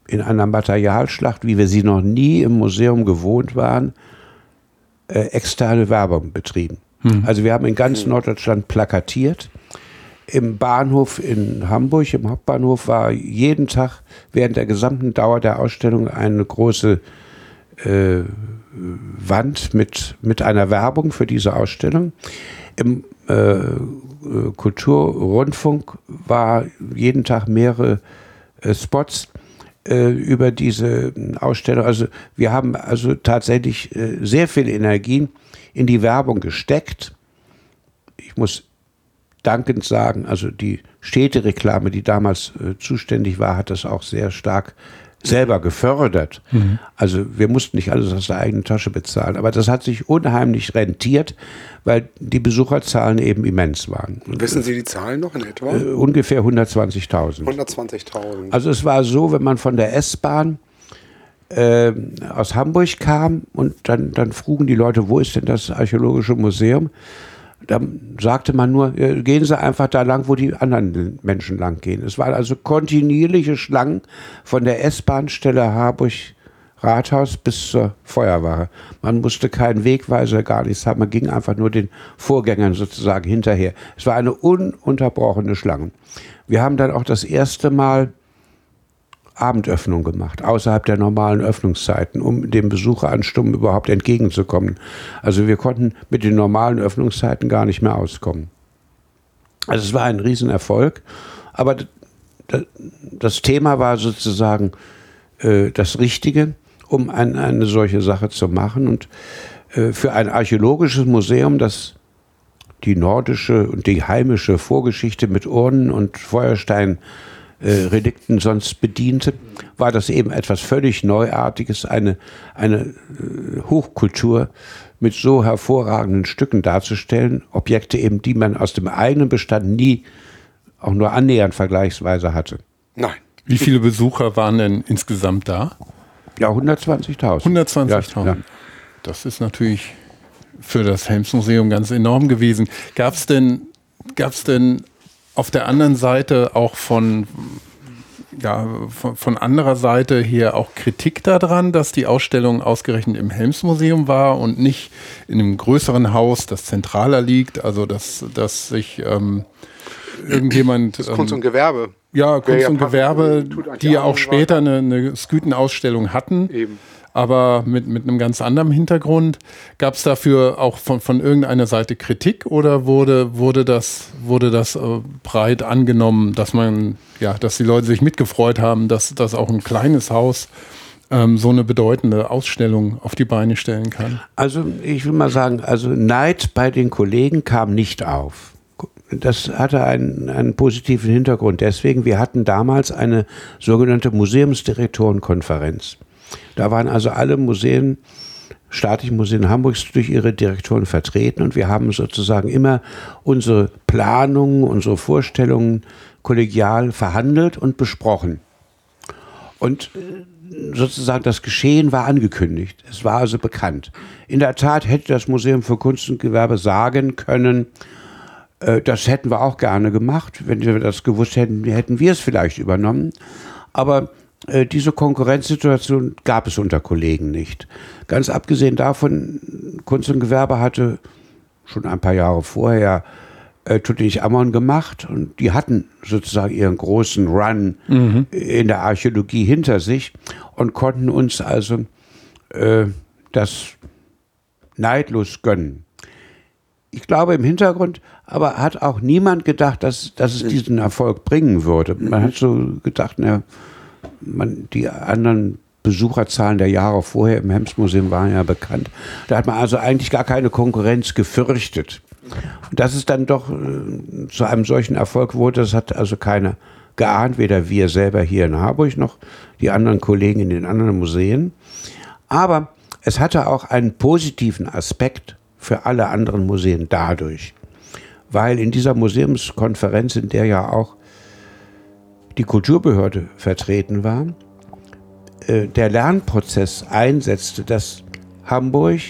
in einer Materialschlacht, wie wir sie noch nie im Museum gewohnt waren, externe Werbung betrieben. Mhm. Also wir haben in ganz Norddeutschland plakatiert. Im Bahnhof in Hamburg, im Hauptbahnhof, war jeden Tag während der gesamten Dauer der Ausstellung eine große äh, Wand mit, mit einer Werbung für diese Ausstellung. Im äh, Kulturrundfunk war jeden Tag mehrere äh, Spots äh, über diese Ausstellung. Also wir haben also tatsächlich äh, sehr viel Energien in die Werbung gesteckt. Ich muss dankend sagen, also die Städtereklame, die damals äh, zuständig war, hat das auch sehr stark selber gefördert. Mhm. Also wir mussten nicht alles aus der eigenen Tasche bezahlen, aber das hat sich unheimlich rentiert, weil die Besucherzahlen eben immens waren. Wissen Sie die Zahlen noch in etwa? Äh, ungefähr 120.000. 120.000. Also es war so, wenn man von der S-Bahn äh, aus Hamburg kam und dann, dann frugen die Leute, wo ist denn das archäologische Museum? Da sagte man nur, gehen Sie einfach da lang, wo die anderen Menschen lang gehen. Es waren also kontinuierliche Schlangen von der S-Bahn-Stelle Harburg Rathaus bis zur Feuerwache. Man musste keinen Wegweiser, gar nichts haben. Man ging einfach nur den Vorgängern sozusagen hinterher. Es war eine ununterbrochene Schlange. Wir haben dann auch das erste Mal Abendöffnung gemacht, außerhalb der normalen Öffnungszeiten, um dem Besucheransturm überhaupt entgegenzukommen. Also wir konnten mit den normalen Öffnungszeiten gar nicht mehr auskommen. Also es war ein Riesenerfolg, aber das Thema war sozusagen äh, das Richtige, um ein, eine solche Sache zu machen. Und äh, für ein archäologisches Museum, das die nordische und die heimische Vorgeschichte mit Urnen und Feuersteinen äh, Relikten sonst bediente, war das eben etwas völlig Neuartiges, eine, eine äh, Hochkultur mit so hervorragenden Stücken darzustellen, Objekte eben, die man aus dem eigenen Bestand nie auch nur annähernd vergleichsweise hatte. Nein. Wie viele Besucher waren denn insgesamt da? Ja, 120.000. 120.000. Ja, ja. Das ist natürlich für das Helmsmuseum ganz enorm gewesen. Gab es denn, gab's denn auf der anderen Seite auch von, ja, von, von, anderer Seite hier auch Kritik daran, dass die Ausstellung ausgerechnet im Helmsmuseum war und nicht in einem größeren Haus, das zentraler liegt, also dass, dass sich ähm, irgendjemand. Das Kunst und Gewerbe. Ja, Kunst und Gewerbe, die ja auch später eine, eine Sküten-Ausstellung hatten. Eben aber mit, mit einem ganz anderen Hintergrund. Gab es dafür auch von, von irgendeiner Seite Kritik oder wurde, wurde das, wurde das äh, breit angenommen, dass man, ja, dass die Leute sich mitgefreut haben, dass, dass auch ein kleines Haus ähm, so eine bedeutende Ausstellung auf die Beine stellen kann? Also ich will mal sagen, also Neid bei den Kollegen kam nicht auf. Das hatte einen, einen positiven Hintergrund. Deswegen, wir hatten damals eine sogenannte Museumsdirektorenkonferenz. Da waren also alle Museen, staatlichen Museen Hamburgs durch ihre Direktoren vertreten und wir haben sozusagen immer unsere Planungen, unsere Vorstellungen kollegial verhandelt und besprochen. Und äh, sozusagen das Geschehen war angekündigt. Es war also bekannt. In der Tat hätte das Museum für Kunst und Gewerbe sagen können, äh, das hätten wir auch gerne gemacht. Wenn wir das gewusst hätten, hätten wir es vielleicht übernommen. Aber diese Konkurrenzsituation gab es unter Kollegen nicht. Ganz abgesehen davon, Kunst und Gewerbe hatte schon ein paar Jahre vorher äh, Tutanchamun gemacht und die hatten sozusagen ihren großen Run mhm. in der Archäologie hinter sich und konnten uns also äh, das neidlos gönnen. Ich glaube im Hintergrund, aber hat auch niemand gedacht, dass, dass es diesen Erfolg bringen würde. Man hat so gedacht, na, man, die anderen Besucherzahlen der Jahre vorher im Hems-Museum waren ja bekannt. Da hat man also eigentlich gar keine Konkurrenz gefürchtet. Und dass es dann doch äh, zu einem solchen Erfolg wurde, das hat also keiner geahnt, weder wir selber hier in Harburg noch die anderen Kollegen in den anderen Museen. Aber es hatte auch einen positiven Aspekt für alle anderen Museen dadurch, weil in dieser Museumskonferenz, in der ja auch die Kulturbehörde vertreten war, äh, der Lernprozess einsetzte, dass Hamburg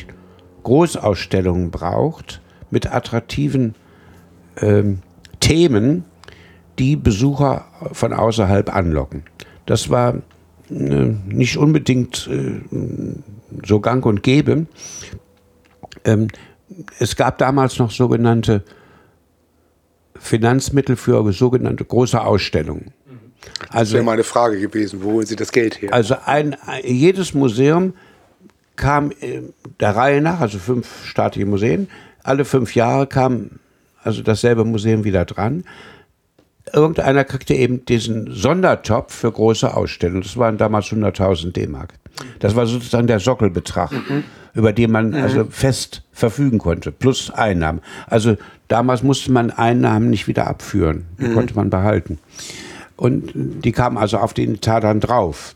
Großausstellungen braucht mit attraktiven ähm, Themen, die Besucher von außerhalb anlocken. Das war äh, nicht unbedingt äh, so gang und gäbe. Ähm, es gab damals noch sogenannte Finanzmittel für sogenannte große Ausstellungen. Also, das wäre meine Frage gewesen, wo holen Sie das Geld her? Also ein, jedes Museum kam der Reihe nach, also fünf staatliche Museen, alle fünf Jahre kam also dasselbe Museum wieder dran. Irgendeiner kriegte eben diesen Sondertopf für große Ausstellungen. Das waren damals 100.000 D-Mark. Das war sozusagen der Sockelbetrag, mhm. über den man also fest verfügen konnte, plus Einnahmen. Also damals musste man Einnahmen nicht wieder abführen, die mhm. konnte man behalten. Und die kamen also auf den Etat dann drauf.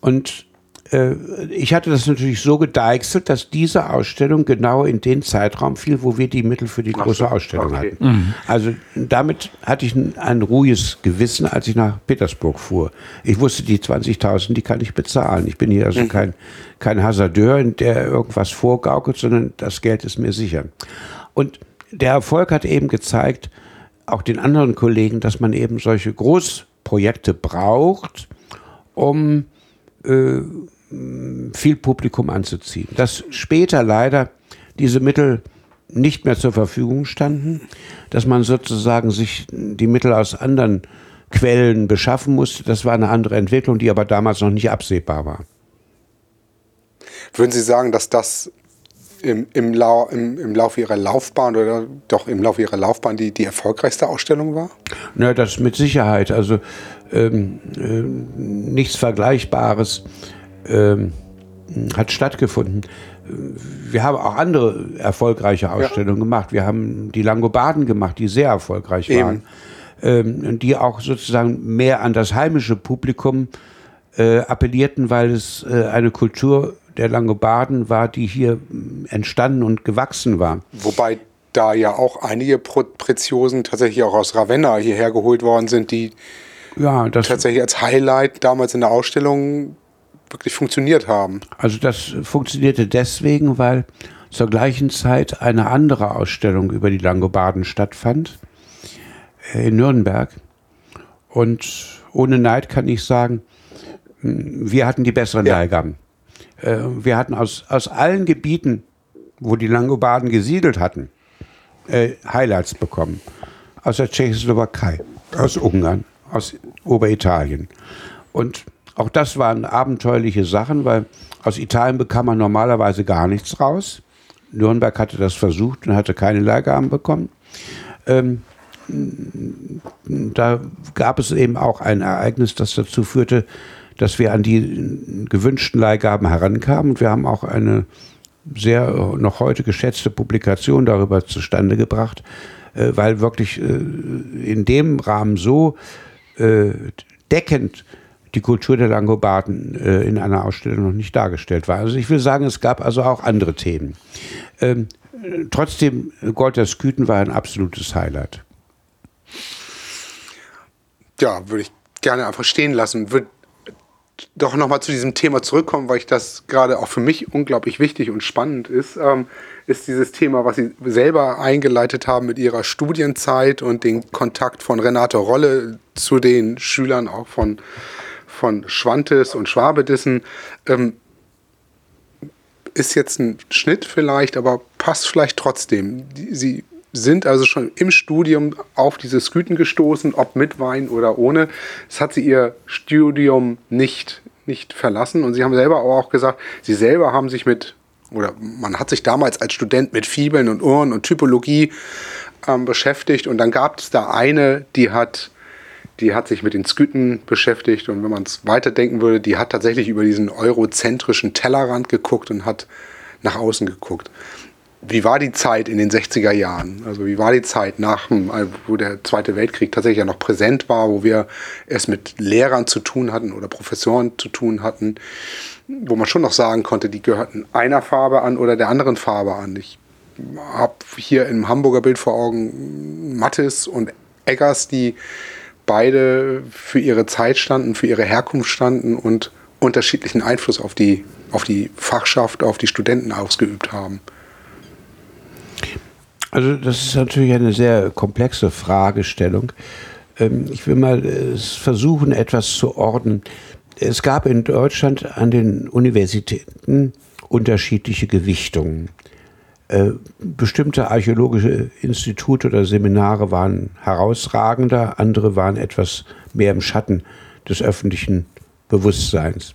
Und äh, ich hatte das natürlich so gedeichselt, dass diese Ausstellung genau in den Zeitraum fiel, wo wir die Mittel für die große so, Ausstellung okay. hatten. Mhm. Also damit hatte ich ein, ein, ruhiges Gewissen, als ich nach Petersburg fuhr. Ich wusste, die 20.000, die kann ich bezahlen. Ich bin hier also mhm. kein, kein Hasardeur, der irgendwas vorgaukelt, sondern das Geld ist mir sicher. Und der Erfolg hat eben gezeigt, auch den anderen Kollegen, dass man eben solche Großprojekte braucht, um äh, viel Publikum anzuziehen. Dass später leider diese Mittel nicht mehr zur Verfügung standen, dass man sozusagen sich die Mittel aus anderen Quellen beschaffen musste, das war eine andere Entwicklung, die aber damals noch nicht absehbar war. Würden Sie sagen, dass das im, im, Lau, im, im Laufe ihrer Laufbahn oder doch im Laufe ihrer Laufbahn die, die erfolgreichste Ausstellung war? Na, das mit Sicherheit. Also ähm, äh, nichts Vergleichbares ähm, hat stattgefunden. Wir haben auch andere erfolgreiche Ausstellungen ja. gemacht. Wir haben die Langobarden gemacht, die sehr erfolgreich waren. Ähm, die auch sozusagen mehr an das heimische Publikum äh, appellierten, weil es äh, eine Kultur der Langobarden war, die hier entstanden und gewachsen war. Wobei da ja auch einige Preziosen tatsächlich auch aus Ravenna hierher geholt worden sind, die ja, tatsächlich als Highlight damals in der Ausstellung wirklich funktioniert haben. Also das funktionierte deswegen, weil zur gleichen Zeit eine andere Ausstellung über die Langobarden stattfand äh, in Nürnberg. Und ohne Neid kann ich sagen, wir hatten die besseren ja. Leihgaben. Äh, wir hatten aus, aus allen Gebieten, wo die Langobarden gesiedelt hatten, äh, Highlights bekommen. Aus der Tschechoslowakei, aus Ungarn, aus Oberitalien. Und auch das waren abenteuerliche Sachen, weil aus Italien bekam man normalerweise gar nichts raus. Nürnberg hatte das versucht und hatte keine Leihgaben bekommen. Ähm, da gab es eben auch ein Ereignis, das dazu führte, dass wir an die gewünschten Leihgaben herankamen. Und wir haben auch eine sehr noch heute geschätzte Publikation darüber zustande gebracht, äh, weil wirklich äh, in dem Rahmen so äh, deckend die Kultur der Langobarden äh, in einer Ausstellung noch nicht dargestellt war. Also ich will sagen, es gab also auch andere Themen. Ähm, trotzdem, Golders Küten war ein absolutes Highlight. Ja, würde ich gerne einfach stehen lassen. Wird doch nochmal zu diesem Thema zurückkommen, weil ich das gerade auch für mich unglaublich wichtig und spannend ist, ähm, ist dieses Thema, was Sie selber eingeleitet haben mit Ihrer Studienzeit und den Kontakt von Renate Rolle zu den Schülern auch von, von Schwantes und Schwabedissen. Ähm, ist jetzt ein Schnitt vielleicht, aber passt vielleicht trotzdem. Sie sind also schon im Studium auf diese Sküten gestoßen, ob mit Wein oder ohne. Es hat sie ihr Studium nicht, nicht verlassen. Und sie haben selber auch gesagt, sie selber haben sich mit, oder man hat sich damals als Student mit Fibeln und Uhren und Typologie ähm, beschäftigt. Und dann gab es da eine, die hat, die hat sich mit den Sküten beschäftigt. Und wenn man es weiterdenken würde, die hat tatsächlich über diesen eurozentrischen Tellerrand geguckt und hat nach außen geguckt wie war die Zeit in den 60er Jahren? Also wie war die Zeit nach, äh, wo der Zweite Weltkrieg tatsächlich ja noch präsent war, wo wir es mit Lehrern zu tun hatten oder Professoren zu tun hatten, wo man schon noch sagen konnte, die gehörten einer Farbe an oder der anderen Farbe an. Ich habe hier im Hamburger Bild vor Augen Mattes und Eggers, die beide für ihre Zeit standen, für ihre Herkunft standen und unterschiedlichen Einfluss auf die, auf die Fachschaft, auf die Studenten ausgeübt haben. Also das ist natürlich eine sehr komplexe Fragestellung. Ähm, ich will mal äh, versuchen, etwas zu ordnen. Es gab in Deutschland an den Universitäten unterschiedliche Gewichtungen. Äh, bestimmte archäologische Institute oder Seminare waren herausragender, andere waren etwas mehr im Schatten des öffentlichen Bewusstseins.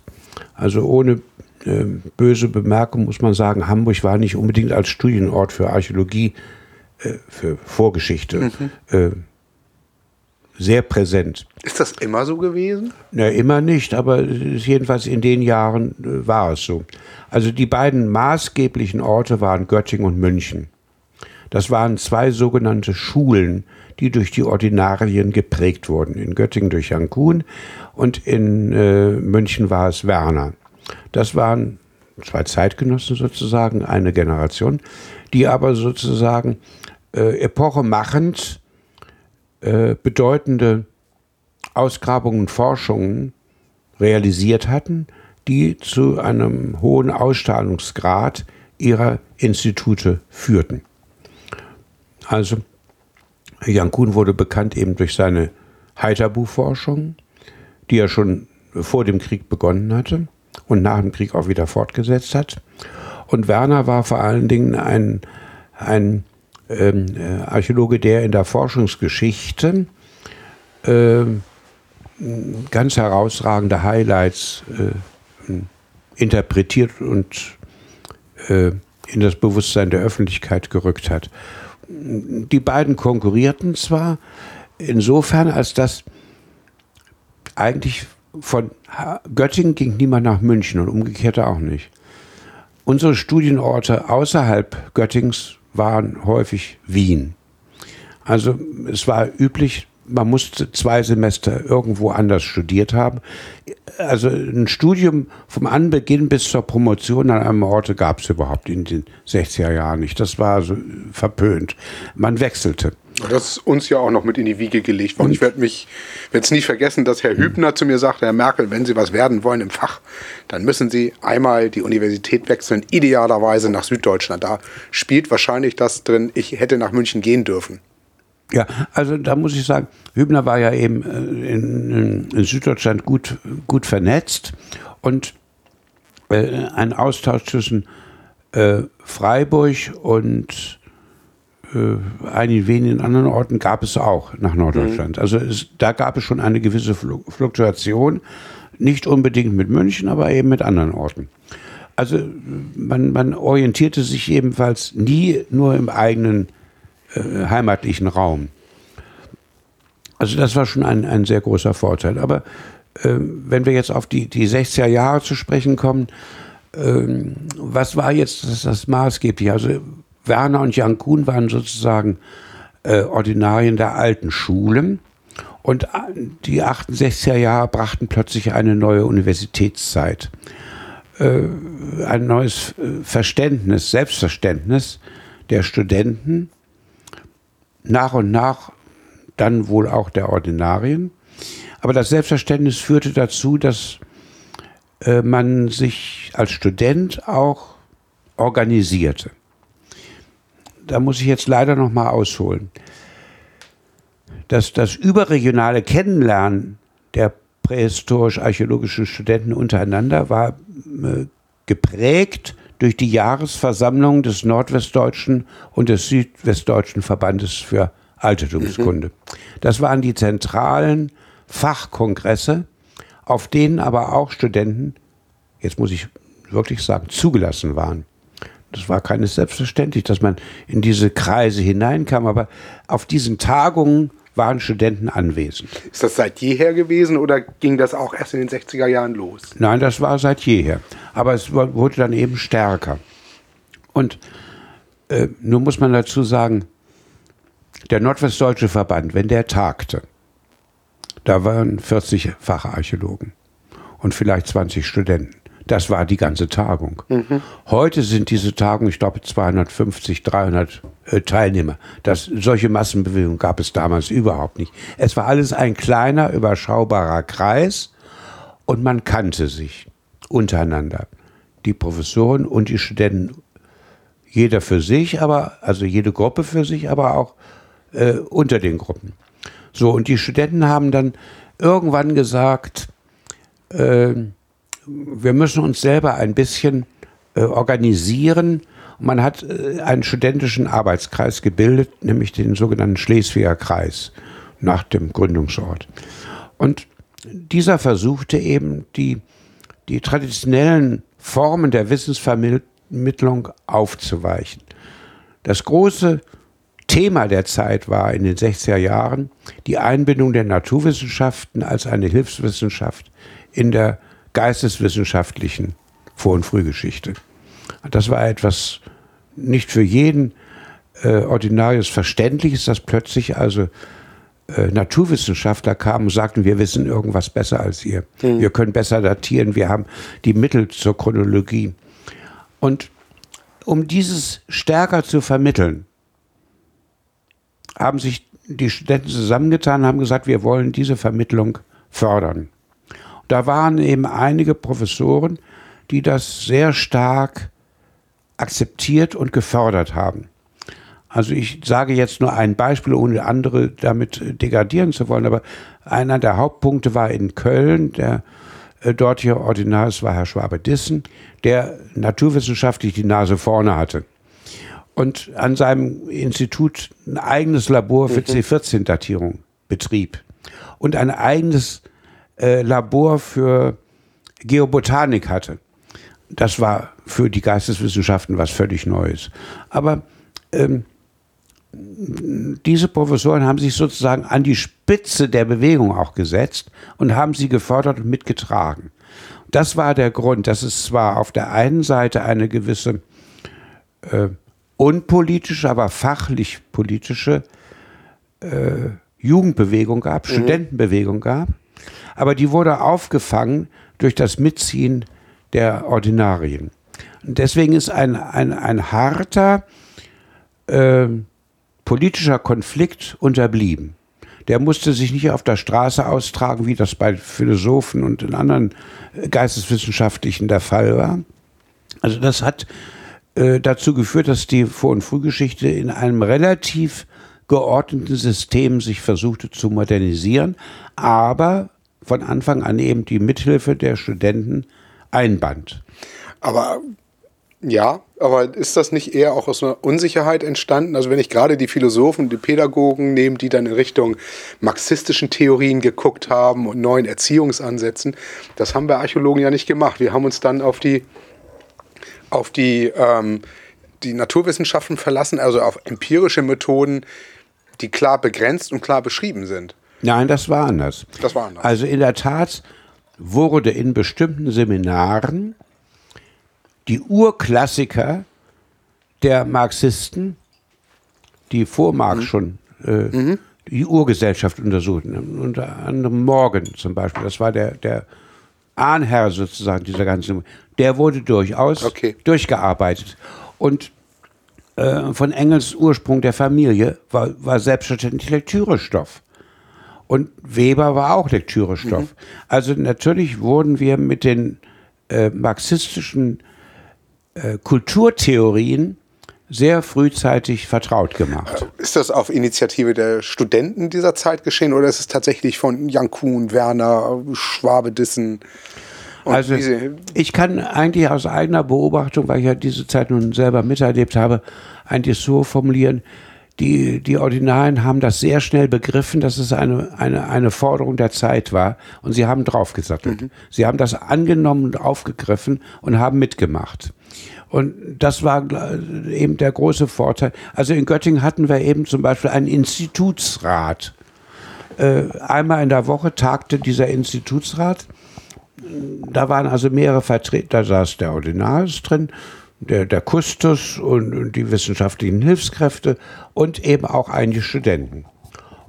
Also ohne äh, böse Bemerkung muss man sagen, Hamburg war nicht unbedingt als Studienort für Archäologie äh, für Vorgeschichte mhm. äh, sehr präsent. Ist das immer so gewesen? Na, immer nicht, aber jedenfalls in den Jahren äh, war es so. Also die beiden maßgeblichen Orte waren Göttingen und München. Das waren zwei sogenannte Schulen, die durch die Ordinarien geprägt wurden. In Göttingen durch Jan Kuhn und in äh, München war es Werner. Das waren zwei Zeitgenossen sozusagen, eine Generation, die aber sozusagen äh, epochemachend äh, bedeutende Ausgrabungen und Forschungen realisiert hatten, die zu einem hohen Ausstrahlungsgrad ihrer Institute führten. Also Jan Kuhn wurde bekannt eben durch seine Heiterbuchforschung, die er schon vor dem Krieg begonnen hatte und nach dem Krieg auch wieder fortgesetzt hat. Und Werner war vor allen Dingen ein, ein ähm, äh, Archäologe, der in der Forschungsgeschichte äh, ganz herausragende Highlights äh, interpretiert und äh, in das Bewusstsein der Öffentlichkeit gerückt hat. Die beiden konkurrierten zwar insofern, als dass eigentlich von Göttingen ging niemand nach München und umgekehrt auch nicht. Unsere Studienorte außerhalb Göttings waren häufig Wien. Also es war üblich, man musste zwei Semester irgendwo anders studiert haben. Also ein Studium vom Anbeginn bis zur Promotion an einem Ort gab es überhaupt in den 60er Jahren nicht. Das war so verpönt. Man wechselte. Das ist uns ja auch noch mit in die Wiege gelegt worden. Ich werde mich jetzt nicht vergessen, dass Herr Hübner zu mir sagte, Herr Merkel, wenn Sie was werden wollen im Fach, dann müssen Sie einmal die Universität wechseln, idealerweise nach Süddeutschland. Da spielt wahrscheinlich das drin, ich hätte nach München gehen dürfen. Ja, also da muss ich sagen, Hübner war ja eben äh, in, in Süddeutschland gut, gut vernetzt und äh, ein Austausch zwischen äh, Freiburg und äh, einigen wenigen anderen Orten gab es auch nach Norddeutschland. Mhm. Also es, da gab es schon eine gewisse Fluktuation, nicht unbedingt mit München, aber eben mit anderen Orten. Also man, man orientierte sich ebenfalls nie nur im eigenen äh, heimatlichen Raum. Also das war schon ein, ein sehr großer Vorteil. Aber äh, wenn wir jetzt auf die, die 60er Jahre zu sprechen kommen, äh, was war jetzt das, das maßgebliche? Also Werner und Jan Kuhn waren sozusagen äh, Ordinarien der alten Schulen. Und äh, die 68er Jahre brachten plötzlich eine neue Universitätszeit. Äh, ein neues äh, Verständnis, Selbstverständnis der Studenten. Nach und nach dann wohl auch der Ordinarien. Aber das Selbstverständnis führte dazu, dass äh, man sich als Student auch organisierte. Da muss ich jetzt leider noch mal ausholen. Dass das überregionale Kennenlernen der prähistorisch-archäologischen Studenten untereinander war äh, geprägt durch die Jahresversammlung des Nordwestdeutschen und des Südwestdeutschen Verbandes für Altertumskunde. Mhm. Das waren die zentralen Fachkongresse, auf denen aber auch Studenten, jetzt muss ich wirklich sagen, zugelassen waren. Das war keines selbstverständlich, dass man in diese Kreise hineinkam, aber auf diesen Tagungen waren Studenten anwesend. Ist das seit jeher gewesen oder ging das auch erst in den 60er Jahren los? Nein, das war seit jeher. Aber es wurde dann eben stärker. Und äh, nun muss man dazu sagen, der Nordwestdeutsche Verband, wenn der tagte, da waren 40 Facharchäologen und vielleicht 20 Studenten. Das war die ganze Tagung. Mhm. Heute sind diese Tagungen, ich glaube, 250, 300 äh, Teilnehmer. Das, solche Massenbewegungen gab es damals überhaupt nicht. Es war alles ein kleiner, überschaubarer Kreis und man kannte sich untereinander. Die Professoren und die Studenten, jeder für sich, aber, also jede Gruppe für sich, aber auch äh, unter den Gruppen. So, und die Studenten haben dann irgendwann gesagt, äh, wir müssen uns selber ein bisschen äh, organisieren. man hat äh, einen studentischen Arbeitskreis gebildet, nämlich den sogenannten Schleswiger Kreis nach dem Gründungsort. Und dieser versuchte eben die, die traditionellen Formen der Wissensvermittlung aufzuweichen. Das große Thema der Zeit war in den 60er Jahren die Einbindung der Naturwissenschaften als eine Hilfswissenschaft in der geisteswissenschaftlichen Vor- und Frühgeschichte. Das war etwas nicht für jeden äh, Ordinarius Verständliches, dass plötzlich also äh, Naturwissenschaftler kamen und sagten, wir wissen irgendwas besser als ihr. Mhm. Wir können besser datieren, wir haben die Mittel zur Chronologie. Und um dieses stärker zu vermitteln, haben sich die Studenten zusammengetan und haben gesagt, wir wollen diese Vermittlung fördern. Da waren eben einige Professoren, die das sehr stark akzeptiert und gefördert haben. Also ich sage jetzt nur ein Beispiel, ohne andere damit degradieren zu wollen, aber einer der Hauptpunkte war in Köln, der äh, dortige Ordinarius war Herr Schwabe-Dissen, der naturwissenschaftlich die Nase vorne hatte und an seinem Institut ein eigenes Labor für mhm. C14-Datierung betrieb und ein eigenes äh, Labor für Geobotanik hatte. Das war für die Geisteswissenschaften was völlig Neues. Aber ähm, diese Professoren haben sich sozusagen an die Spitze der Bewegung auch gesetzt und haben sie gefördert und mitgetragen. Das war der Grund, dass es zwar auf der einen Seite eine gewisse äh, unpolitische, aber fachlich politische äh, Jugendbewegung gab, mhm. Studentenbewegung gab, aber die wurde aufgefangen durch das Mitziehen der Ordinarien. Und deswegen ist ein, ein, ein harter äh, politischer Konflikt unterblieben. Der musste sich nicht auf der Straße austragen, wie das bei Philosophen und in anderen äh, Geisteswissenschaftlichen der Fall war. Also das hat äh, dazu geführt, dass die Vor- und Frühgeschichte in einem relativ geordneten System sich versuchte zu modernisieren, aber von Anfang an eben die Mithilfe der Studenten einband. Aber ja, aber ist das nicht eher auch aus einer Unsicherheit entstanden? Also wenn ich gerade die Philosophen, die Pädagogen nehme, die dann in Richtung marxistischen Theorien geguckt haben und neuen Erziehungsansätzen, das haben wir Archäologen ja nicht gemacht. Wir haben uns dann auf die auf die, ähm, die Naturwissenschaften verlassen, also auf empirische Methoden, die klar begrenzt und klar beschrieben sind. Nein, das war anders. Das war anders. Also in der Tat wurde in bestimmten Seminaren die Urklassiker der Marxisten, die vor Marx mhm. schon äh, mhm. die Urgesellschaft untersuchten, unter anderem Morgan zum Beispiel, das war der, der Ahnherr sozusagen dieser ganzen, der wurde durchaus okay. durchgearbeitet. Und äh, von Engels Ursprung der Familie war, war selbstverständlich Lektürestoff. Und Weber war auch Lektürestoff. Mhm. Also natürlich wurden wir mit den äh, marxistischen äh, Kulturtheorien sehr frühzeitig vertraut gemacht. Ist das auf Initiative der Studenten dieser Zeit geschehen oder ist es tatsächlich von Jan Kuhn, Werner, Schwabe, Dissen? Also ich kann eigentlich aus eigener Beobachtung, weil ich ja diese Zeit nun selber miterlebt habe, eigentlich so formulieren, die, die Ordinalen haben das sehr schnell begriffen, dass es eine, eine, eine Forderung der Zeit war und sie haben draufgesattelt. Mhm. Sie haben das angenommen und aufgegriffen und haben mitgemacht. Und das war eben der große Vorteil. Also in Göttingen hatten wir eben zum Beispiel einen Institutsrat. Äh, einmal in der Woche tagte dieser Institutsrat. Da waren also mehrere Vertreter, da saß der Ordinaris drin, der, der Kustus und, und die wissenschaftlichen Hilfskräfte und eben auch einige Studenten.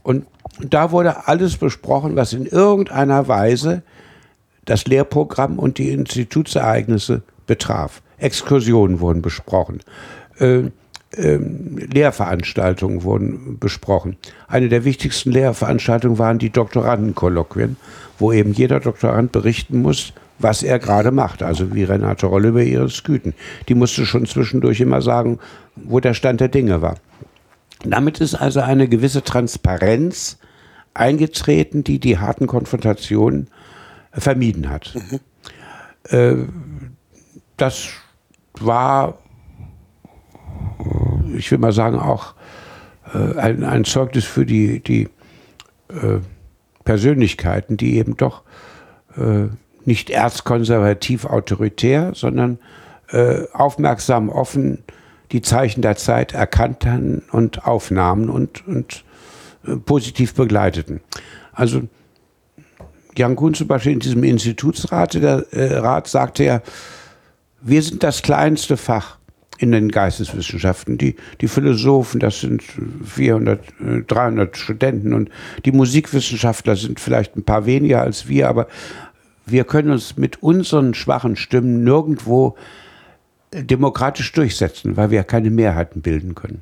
Und da wurde alles besprochen, was in irgendeiner Weise das Lehrprogramm und die Institutsereignisse betraf. Exkursionen wurden besprochen. Äh, äh, Lehrveranstaltungen wurden besprochen. Eine der wichtigsten Lehrveranstaltungen waren die Doktorandenkolloquien, wo eben jeder Doktorand berichten muss, was er gerade macht. Also wie Renate Rolle über ihre Sküten. Die musste schon zwischendurch immer sagen, wo der Stand der Dinge war. Damit ist also eine gewisse Transparenz eingetreten, die die harten Konfrontationen vermieden hat. Mhm. Äh, das war, ich will mal sagen, auch äh, ein, ein, Zeugnis für die, die äh, Persönlichkeiten, die eben doch äh, nicht erzkonservativ autoritär, sondern äh, aufmerksam, offen die Zeichen der Zeit erkannten und aufnahmen und, und äh, positiv begleiteten. Also Jan Kuhn zum Beispiel in diesem Institutsrat, der äh, Rat sagte ja, wir sind das kleinste Fach in den Geisteswissenschaften. Die, die Philosophen, das sind 400, 300 äh, Studenten und die Musikwissenschaftler sind vielleicht ein paar weniger als wir, aber wir können uns mit unseren schwachen Stimmen nirgendwo äh, demokratisch durchsetzen, weil wir keine Mehrheiten bilden können.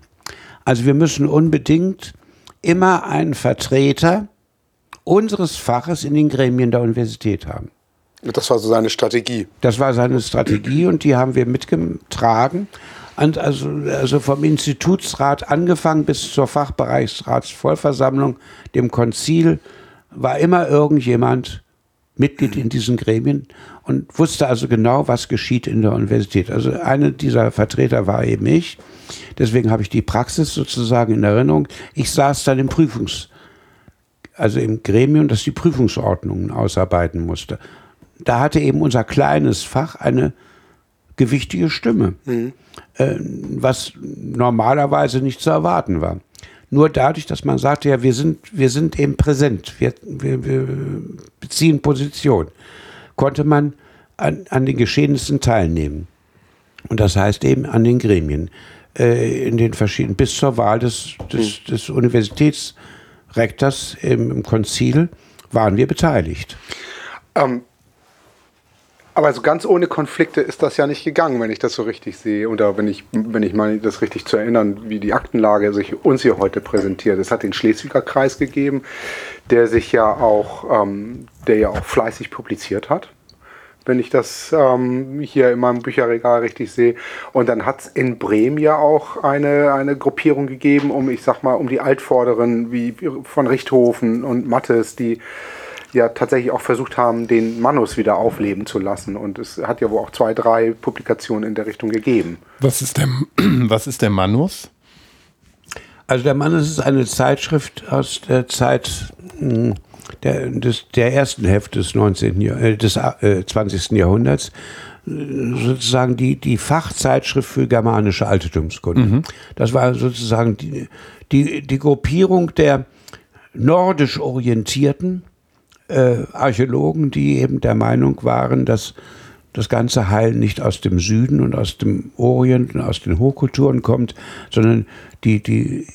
Also wir müssen unbedingt immer einen Vertreter unseres Faches in den Gremien der Universität haben. Das war so seine Strategie. Das war seine Strategie und die haben wir mitgetragen. Und also, also vom Institutsrat angefangen bis zur Fachbereichsratsvollversammlung, dem Konzil, war immer irgendjemand Mitglied in diesen Gremien und wusste also genau, was geschieht in der Universität. Also einer dieser Vertreter war eben ich. Deswegen habe ich die Praxis sozusagen in Erinnerung. Ich saß dann im Prüfungs, also im Gremium, das die Prüfungsordnungen ausarbeiten musste da hatte eben unser kleines Fach eine gewichtige Stimme, mhm. äh, was normalerweise nicht zu erwarten war. Nur dadurch, dass man sagte, ja, wir sind, wir sind eben präsent, wir, wir, wir beziehen Position, konnte man an, an den Geschehnissen teilnehmen. Und das heißt eben an den Gremien, äh, in den verschiedenen, bis zur Wahl des, des, mhm. des Universitätsrektors im, im Konzil waren wir beteiligt. Ähm, aber so ganz ohne Konflikte ist das ja nicht gegangen, wenn ich das so richtig sehe. Oder wenn ich, wenn ich meine, das richtig zu erinnern, wie die Aktenlage sich uns hier heute präsentiert. Es hat den Schleswiger Kreis gegeben, der sich ja auch, ähm, der ja auch fleißig publiziert hat. Wenn ich das ähm, hier in meinem Bücherregal richtig sehe. Und dann hat es in Bremen ja auch eine, eine Gruppierung gegeben, um, ich sag mal, um die Altvorderen wie von Richthofen und Mattes, die ja tatsächlich auch versucht haben, den Manus wieder aufleben zu lassen. Und es hat ja wohl auch zwei, drei Publikationen in der Richtung gegeben. Was ist der, was ist der Manus? Also der Manus ist eine Zeitschrift aus der Zeit hm, der, des, der ersten Hälfte des, 19. Äh, des äh, 20. Jahrhunderts sozusagen die, die Fachzeitschrift für germanische Altertumskunde. Mhm. Das war sozusagen die, die, die Gruppierung der nordisch orientierten äh, Archäologen, die eben der Meinung waren, dass das ganze Heil nicht aus dem Süden und aus dem Orient und aus den Hochkulturen kommt, sondern die, die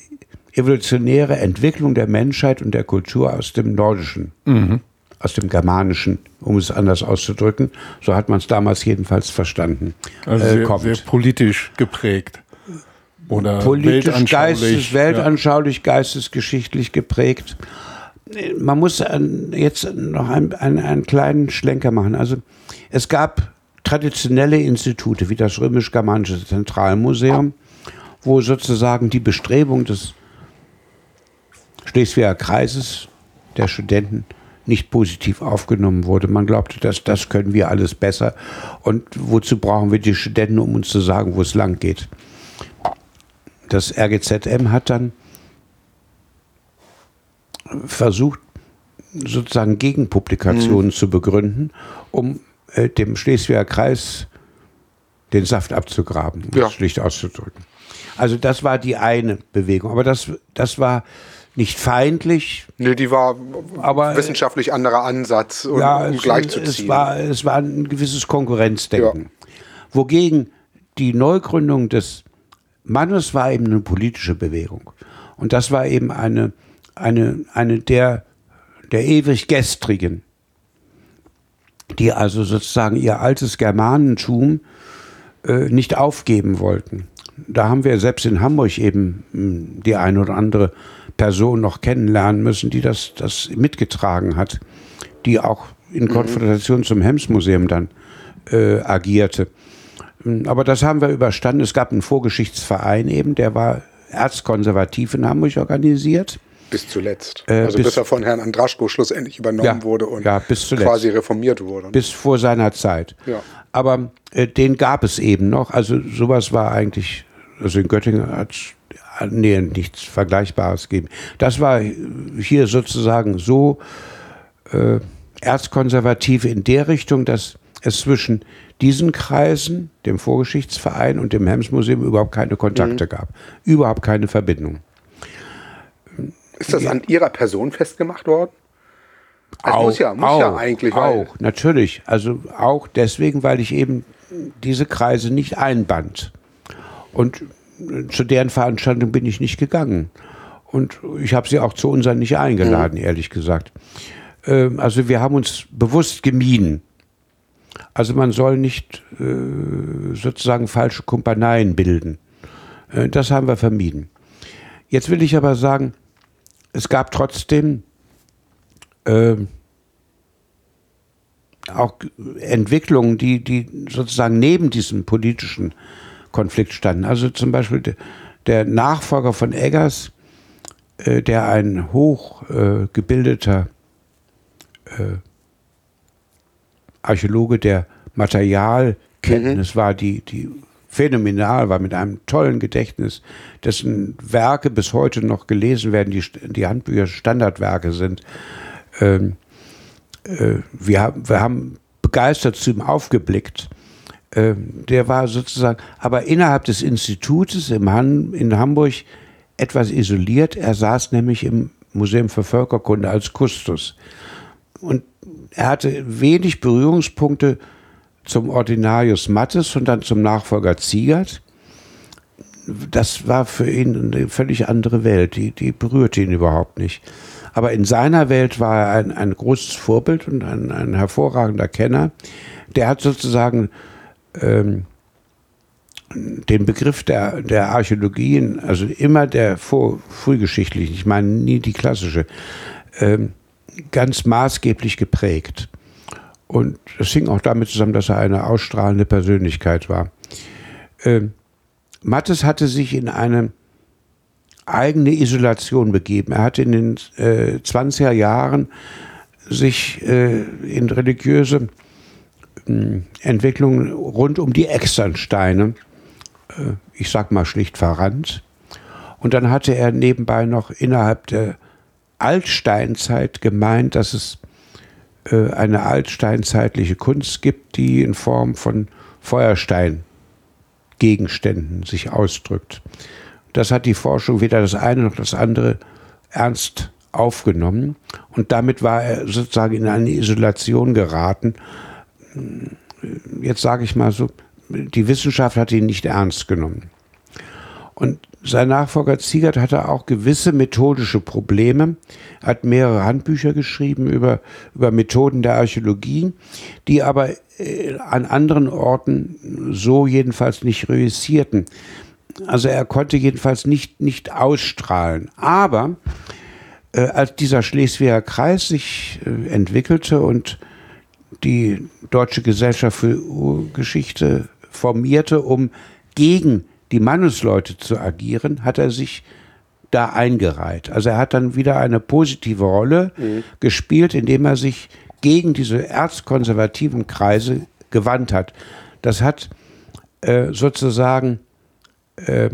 evolutionäre Entwicklung der Menschheit und der Kultur aus dem Nordischen, mhm. aus dem Germanischen, um es anders auszudrücken. So hat man es damals jedenfalls verstanden. Also äh, sehr, sehr, politisch geprägt. Oder politisch, weltanschaulich, geistes, weltanschaulich, ja. geistesgeschichtlich geprägt man muss jetzt noch einen, einen, einen kleinen Schlenker machen. Also es gab traditionelle Institute wie das Römisch-Germanische Zentralmuseum, wo sozusagen die Bestrebung des Schleswiger Kreises der Studenten nicht positiv aufgenommen wurde. Man glaubte, dass das können wir alles besser. Und wozu brauchen wir die Studenten, um uns zu sagen, wo es lang geht? Das RGZM hat dann versucht, sozusagen Gegenpublikationen mhm. zu begründen, um äh, dem Schleswiger Kreis den Saft abzugraben, um ja. es schlicht auszudrücken. Also das war die eine Bewegung. Aber das, das war nicht feindlich. Nee, die war aber, wissenschaftlich anderer Ansatz, um, ja, um gleichzuziehen. Es war, es war ein gewisses Konkurrenzdenken. Ja. Wogegen die Neugründung des Mannes war eben eine politische Bewegung. Und das war eben eine, eine, eine der, der ewig Gestrigen, die also sozusagen ihr altes Germanentum äh, nicht aufgeben wollten. Da haben wir selbst in Hamburg eben hm, die eine oder andere Person noch kennenlernen müssen, die das, das mitgetragen hat, die auch in mhm. Konfrontation zum Hems-Museum dann äh, agierte. Hm, aber das haben wir überstanden. Es gab einen Vorgeschichtsverein eben, der war erzkonservativ in Hamburg organisiert. Bis zuletzt. Äh, also bis, bis, er von Herrn Andraschko schlussendlich übernommen ja, wurde und ja, quasi reformiert wurde. Bis vor seiner Zeit. Ja. Aber äh, den gab es eben noch. Also sowas war eigentlich, also in Göttingen hat nee, nichts Vergleichbares gegeben. Das war hier sozusagen so äh, erzkonservativ in der Richtung, dass es zwischen diesen Kreisen, dem Vorgeschichtsverein und dem Hems-Museum überhaupt keine Kontakte mhm. gab. Überhaupt keine Verbindung. Ist das an Ihrer Person festgemacht worden? Also auch, muss ja, muss auch, ja eigentlich. Auch, natürlich. Also auch deswegen, weil ich eben diese Kreise nicht einband. Und zu deren Veranstaltung bin ich nicht gegangen. Und ich habe sie auch zu unseren nicht eingeladen, mhm. ehrlich gesagt. Ähm, also wir haben uns bewusst gemieden. Also man soll nicht äh, sozusagen falsche Kompaneien bilden. Äh, das haben wir vermieden. Jetzt will ich aber sagen, es gab trotzdem äh, auch Entwicklungen, die, die sozusagen neben diesem politischen Konflikt standen. Also zum Beispiel der Nachfolger von Eggers, äh, der ein hochgebildeter äh, äh, Archäologe der Materialkenntnis mhm. war, die, die phänomenal war, mit einem tollen Gedächtnis, dessen Werke bis heute noch gelesen werden, die, die Handbücher Standardwerke sind. Ähm, äh, wir, wir haben begeistert zu ihm aufgeblickt. Ähm, der war sozusagen, aber innerhalb des Institutes im Han, in Hamburg etwas isoliert. Er saß nämlich im Museum für Völkerkunde als Kustos. Und er hatte wenig Berührungspunkte zum Ordinarius Mattes und dann zum Nachfolger Ziegert. Das war für ihn eine völlig andere Welt, die, die berührte ihn überhaupt nicht. Aber in seiner Welt war er ein, ein großes Vorbild und ein, ein hervorragender Kenner. Der hat sozusagen ähm, den Begriff der, der Archäologie, also immer der vor, frühgeschichtlichen, ich meine nie die klassische, ähm, ganz maßgeblich geprägt. Und das hing auch damit zusammen, dass er eine ausstrahlende Persönlichkeit war. Ähm, Mattes hatte sich in eine eigene Isolation begeben. Er hatte in den äh, 20er Jahren sich äh, in religiöse äh, Entwicklungen rund um die Externsteine, äh, ich sag mal schlicht verrannt. Und dann hatte er nebenbei noch innerhalb der Altsteinzeit gemeint, dass es eine altsteinzeitliche Kunst gibt, die in Form von Feuersteingegenständen sich ausdrückt. Das hat die Forschung weder das eine noch das andere ernst aufgenommen und damit war er sozusagen in eine Isolation geraten. Jetzt sage ich mal so, die Wissenschaft hat ihn nicht ernst genommen. Und sein Nachfolger Ziegert hatte auch gewisse methodische Probleme. Hat mehrere Handbücher geschrieben über, über Methoden der Archäologie, die aber äh, an anderen Orten so jedenfalls nicht reüssierten. Also er konnte jedenfalls nicht, nicht ausstrahlen. Aber äh, als dieser Schleswiger Kreis sich äh, entwickelte und die Deutsche Gesellschaft für Geschichte formierte, um gegen die Mannesleute zu agieren, hat er sich da eingereiht. Also er hat dann wieder eine positive Rolle mhm. gespielt, indem er sich gegen diese erzkonservativen Kreise gewandt hat. Das hat äh, sozusagen äh,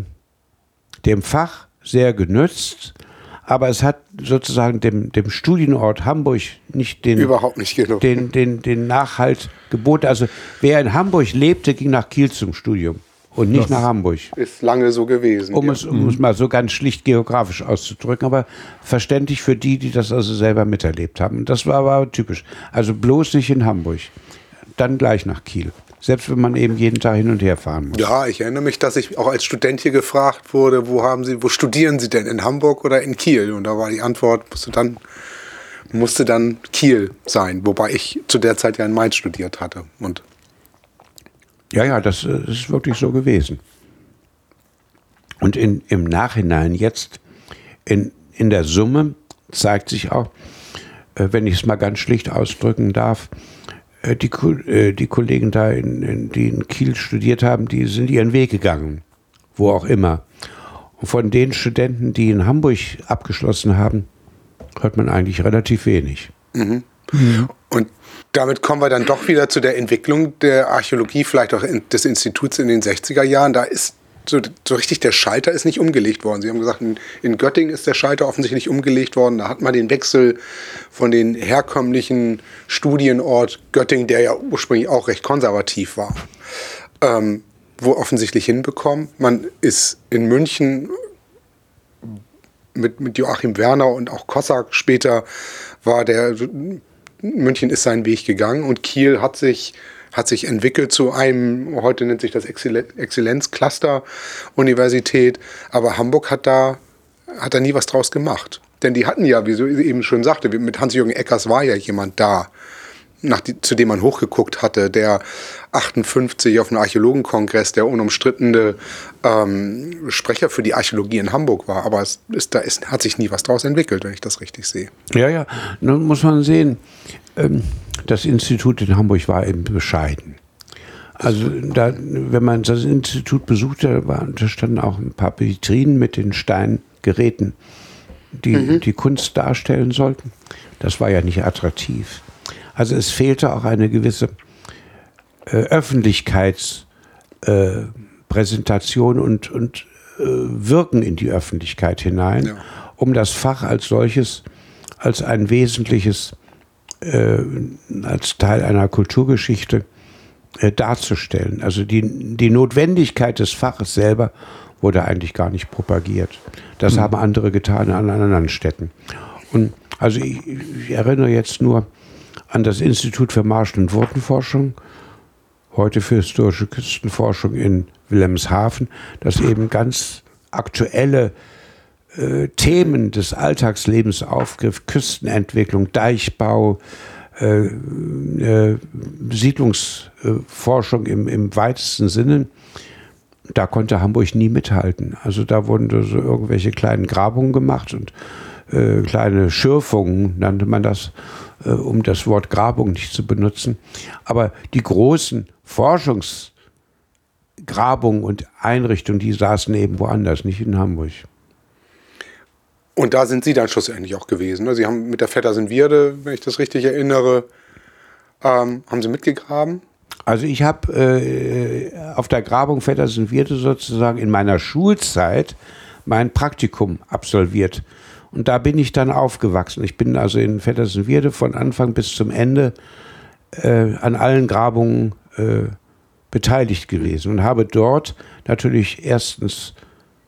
dem Fach sehr genützt, aber es hat sozusagen dem, dem Studienort Hamburg nicht den, Überhaupt nicht genug. Den, den, den Nachhalt geboten. Also wer in Hamburg lebte, ging nach Kiel zum Studium und nicht das nach Hamburg. Ist lange so gewesen. Um, ja. es, um mhm. es mal so ganz schlicht geografisch auszudrücken, aber verständlich für die, die das also selber miterlebt haben. Das war aber typisch. Also bloß nicht in Hamburg, dann gleich nach Kiel. Selbst wenn man eben jeden Tag hin und her fahren muss. Ja, ich erinnere mich, dass ich auch als Student hier gefragt wurde, wo haben Sie, wo studieren Sie denn? In Hamburg oder in Kiel? Und da war die Antwort, musste dann, musste dann Kiel sein, wobei ich zu der Zeit ja in Mainz studiert hatte. Und ja, ja, das, das äh, ist wirklich so gewesen. Und in, im Nachhinein jetzt, in, in der Summe, zeigt sich auch, äh, wenn ich es mal ganz schlicht ausdrücken darf, äh, die, äh, die Kollegen da, in, in, die in Kiel studiert haben, die sind ihren Weg gegangen, wo auch immer. Und von den Studenten, die in Hamburg abgeschlossen haben, hört man eigentlich relativ wenig. Mhm. Mhm. Und damit kommen wir dann doch wieder zu der Entwicklung der Archäologie, vielleicht auch des Instituts in den 60er Jahren. Da ist so, so richtig der Schalter ist nicht umgelegt worden. Sie haben gesagt, in, in, Göttingen ist der Schalter offensichtlich umgelegt worden. Da hat man den Wechsel von den herkömmlichen Studienort Göttingen, der ja ursprünglich auch recht konservativ war, ähm, wo offensichtlich hinbekommen. Man ist in München mit, mit Joachim Werner und auch Kossack später war der München ist seinen Weg gegangen und Kiel hat sich hat sich entwickelt zu einem, heute nennt sich das Exzellenzcluster Universität, aber Hamburg hat da, hat da nie was draus gemacht. Denn die hatten ja, wie du eben schon sagte, mit Hans-Jürgen Eckers war ja jemand da, nach die, zu dem man hochgeguckt hatte, der 58 auf dem Archäologenkongress der unumstrittene ähm, Sprecher für die Archäologie in Hamburg war. Aber es ist, da ist, hat sich nie was daraus entwickelt, wenn ich das richtig sehe. Ja, ja, nun muss man sehen, ähm, das Institut in Hamburg war eben bescheiden. Also da, wenn man das Institut besuchte, da standen auch ein paar Vitrinen mit den Steingeräten, die mhm. die Kunst darstellen sollten. Das war ja nicht attraktiv. Also es fehlte auch eine gewisse äh, Öffentlichkeitspräsentation äh, und, und äh, Wirken in die Öffentlichkeit hinein, ja. um das Fach als solches, als ein wesentliches, äh, als Teil einer Kulturgeschichte äh, darzustellen. Also die, die Notwendigkeit des Faches selber wurde eigentlich gar nicht propagiert. Das mhm. haben andere getan an anderen Städten. Und also ich, ich erinnere jetzt nur an das Institut für Marsch- und Wurdenforschung, heute für historische Küstenforschung in Wilhelmshaven, das eben ganz aktuelle äh, Themen des Alltagslebens aufgriff, Küstenentwicklung, Deichbau, äh, äh, Siedlungsforschung im, im weitesten Sinne. Da konnte Hamburg nie mithalten. Also da wurden so irgendwelche kleinen Grabungen gemacht und äh, kleine Schürfungen, nannte man das äh, um das Wort Grabung nicht zu benutzen. Aber die großen Forschungsgrabungen und Einrichtungen, die saßen eben woanders, nicht in Hamburg. Und da sind Sie dann schlussendlich auch gewesen. Ne? Sie haben mit der Vettersenwierde, wenn ich das richtig erinnere, ähm, haben Sie mitgegraben? Also ich habe äh, auf der Grabung Vettersenwierde sozusagen in meiner Schulzeit mein Praktikum absolviert. Und da bin ich dann aufgewachsen. Ich bin also in Vettersenwierde von Anfang bis zum Ende äh, an allen Grabungen äh, beteiligt gewesen und habe dort natürlich erstens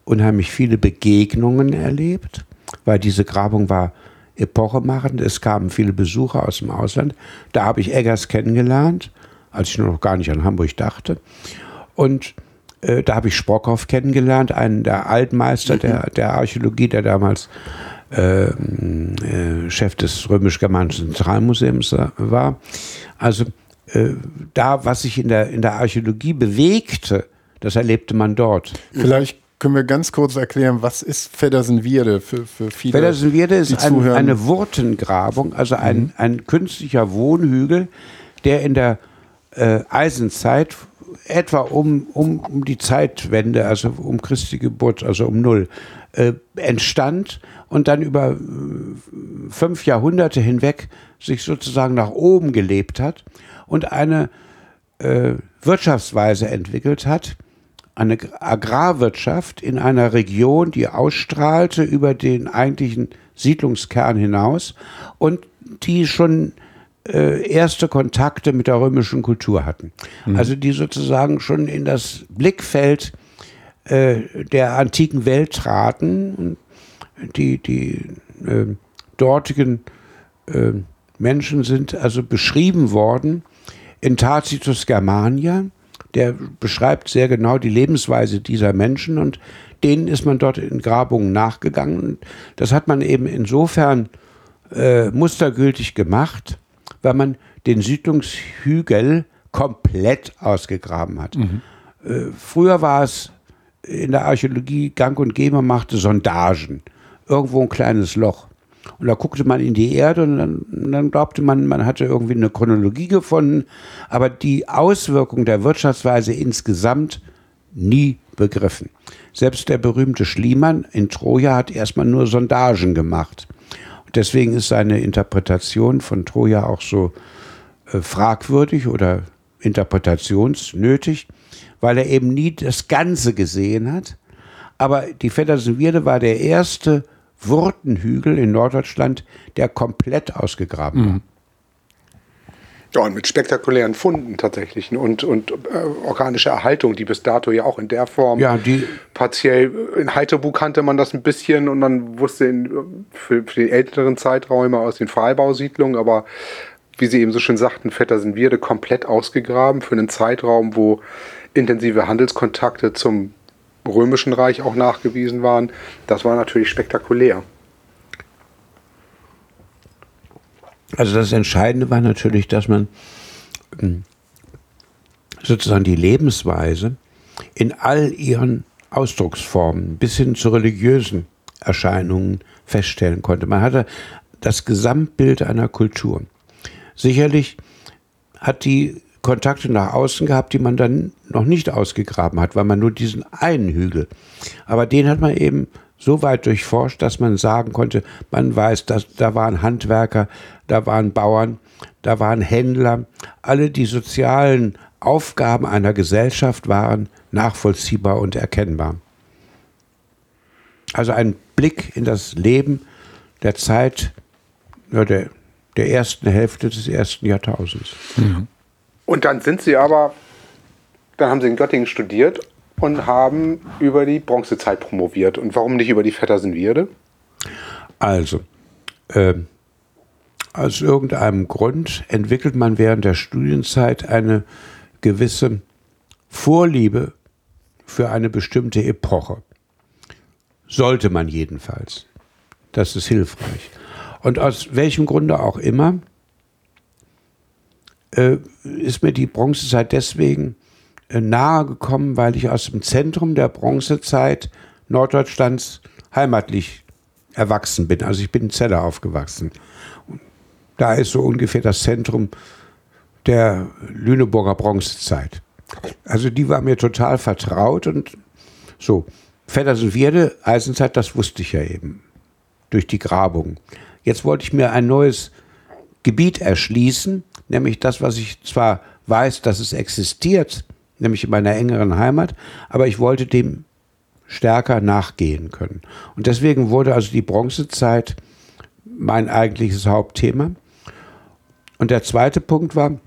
unheimlich viele Begegnungen erlebt, weil diese Grabung war epochemachend. Es kamen viele Besucher aus dem Ausland. Da habe ich Eggers kennengelernt, als ich noch gar nicht an Hamburg dachte. Und äh, da habe ich Sprockhoff kennengelernt, einen der Altmeister mhm. der, der Archäologie, der damals äh, äh, Chef des römisch-germanischen Zentralmuseums war. Also äh, da, was sich in der, in der Archäologie bewegte, das erlebte man dort. Vielleicht können wir ganz kurz erklären, was ist Feddersenwierde für, für viele? Feddersenwierde ist ein, eine Wurtengrabung, also ein, mhm. ein künstlicher Wohnhügel, der in der äh, Eisenzeit, etwa um, um, um die Zeitwende, also um Christi Geburt, also um Null, äh, entstand und dann über äh, fünf Jahrhunderte hinweg sich sozusagen nach oben gelebt hat und eine äh, Wirtschaftsweise entwickelt hat, eine Agrarwirtschaft in einer Region, die ausstrahlte über den eigentlichen Siedlungskern hinaus und die schon erste Kontakte mit der römischen Kultur hatten. Mhm. Also die sozusagen schon in das Blickfeld äh, der antiken Welt traten. Die, die äh, dortigen äh, Menschen sind also beschrieben worden in Tacitus Germania. Der beschreibt sehr genau die Lebensweise dieser Menschen und denen ist man dort in Grabungen nachgegangen. Das hat man eben insofern äh, mustergültig gemacht, weil man den Siedlungshügel komplett ausgegraben hat. Mhm. Äh, früher war es in der Archäologie gang und gäbe, man machte Sondagen. Irgendwo ein kleines Loch. Und da guckte man in die Erde und dann, dann, glaubte man, man hatte irgendwie eine Chronologie gefunden. Aber die Auswirkung der Wirtschaftsweise insgesamt nie begriffen. Selbst der berühmte Schliemann in Troja hat erstmal nur Sondagen gemacht. Deswegen ist seine Interpretation von Troja auch so äh, fragwürdig oder interpretationsnötig, weil er eben nie das Ganze gesehen hat. Aber die Vettersenwierde war der erste Wurtenhügel in Norddeutschland, der komplett ausgegraben war. Ja, und mit spektakulären Funden tatsächlich und, und äh, organische Erhaltung, die bis dato ja auch in der Form ja, die partiell, in Heiterbu kannte man das ein bisschen und man wusste in, für, für die älteren Zeiträume aus den Freibausiedlungen, aber wie Sie eben so schön sagten, Vettersenwierde komplett ausgegraben für einen Zeitraum, wo intensive Handelskontakte zum Römischen Reich auch nachgewiesen waren. Das war natürlich spektakulär. Also das Entscheidende war natürlich, dass man ähm, sozusagen die Lebensweise in all ihren Ausdrucksformen bis hin zu religiösen Erscheinungen feststellen konnte. Man hatte das Gesamtbild einer Kultur. Sicherlich hat die Kontakte nach außen gehabt, die man dann noch nicht ausgegraben hat, weil man nur diesen einen Hügel. Aber den hat man eben so weit durchforscht, dass man sagen konnte, man weiß, dass da waren Handwerker, da waren Bauern, da waren Händler. Alle die sozialen Aufgaben einer Gesellschaft waren nachvollziehbar und erkennbar. Also ein Blick in das Leben der Zeit der, der ersten Hälfte des ersten Jahrtausends. Mhm. Und dann sind Sie aber, dann haben Sie in Göttingen studiert und haben über die Bronzezeit promoviert. Und warum nicht über die Vettersenwierde? Also, äh, aus irgendeinem Grund entwickelt man während der Studienzeit eine gewisse Vorliebe für eine bestimmte Epoche. Sollte man jedenfalls. Das ist hilfreich. Und aus welchem Grunde auch immer äh, ist mir die Bronzezeit deswegen nahe gekommen, weil ich aus dem Zentrum der Bronzezeit Norddeutschlands heimatlich erwachsen bin. Also ich bin in Celle aufgewachsen. Da ist so ungefähr das Zentrum der Lüneburger Bronzezeit. Also die war mir total vertraut und so. Vettersenwierde, Eisenzeit, das wusste ich ja eben durch die Grabung. Jetzt wollte ich mir ein neues Gebiet erschließen, nämlich das, was ich zwar weiß, dass es existiert, nämlich in meiner engeren Heimat, aber ich wollte dem stärker nachgehen können. Und deswegen wurde also die Bronzezeit mein eigentliches Hauptthema. Und der zweite Punkt war,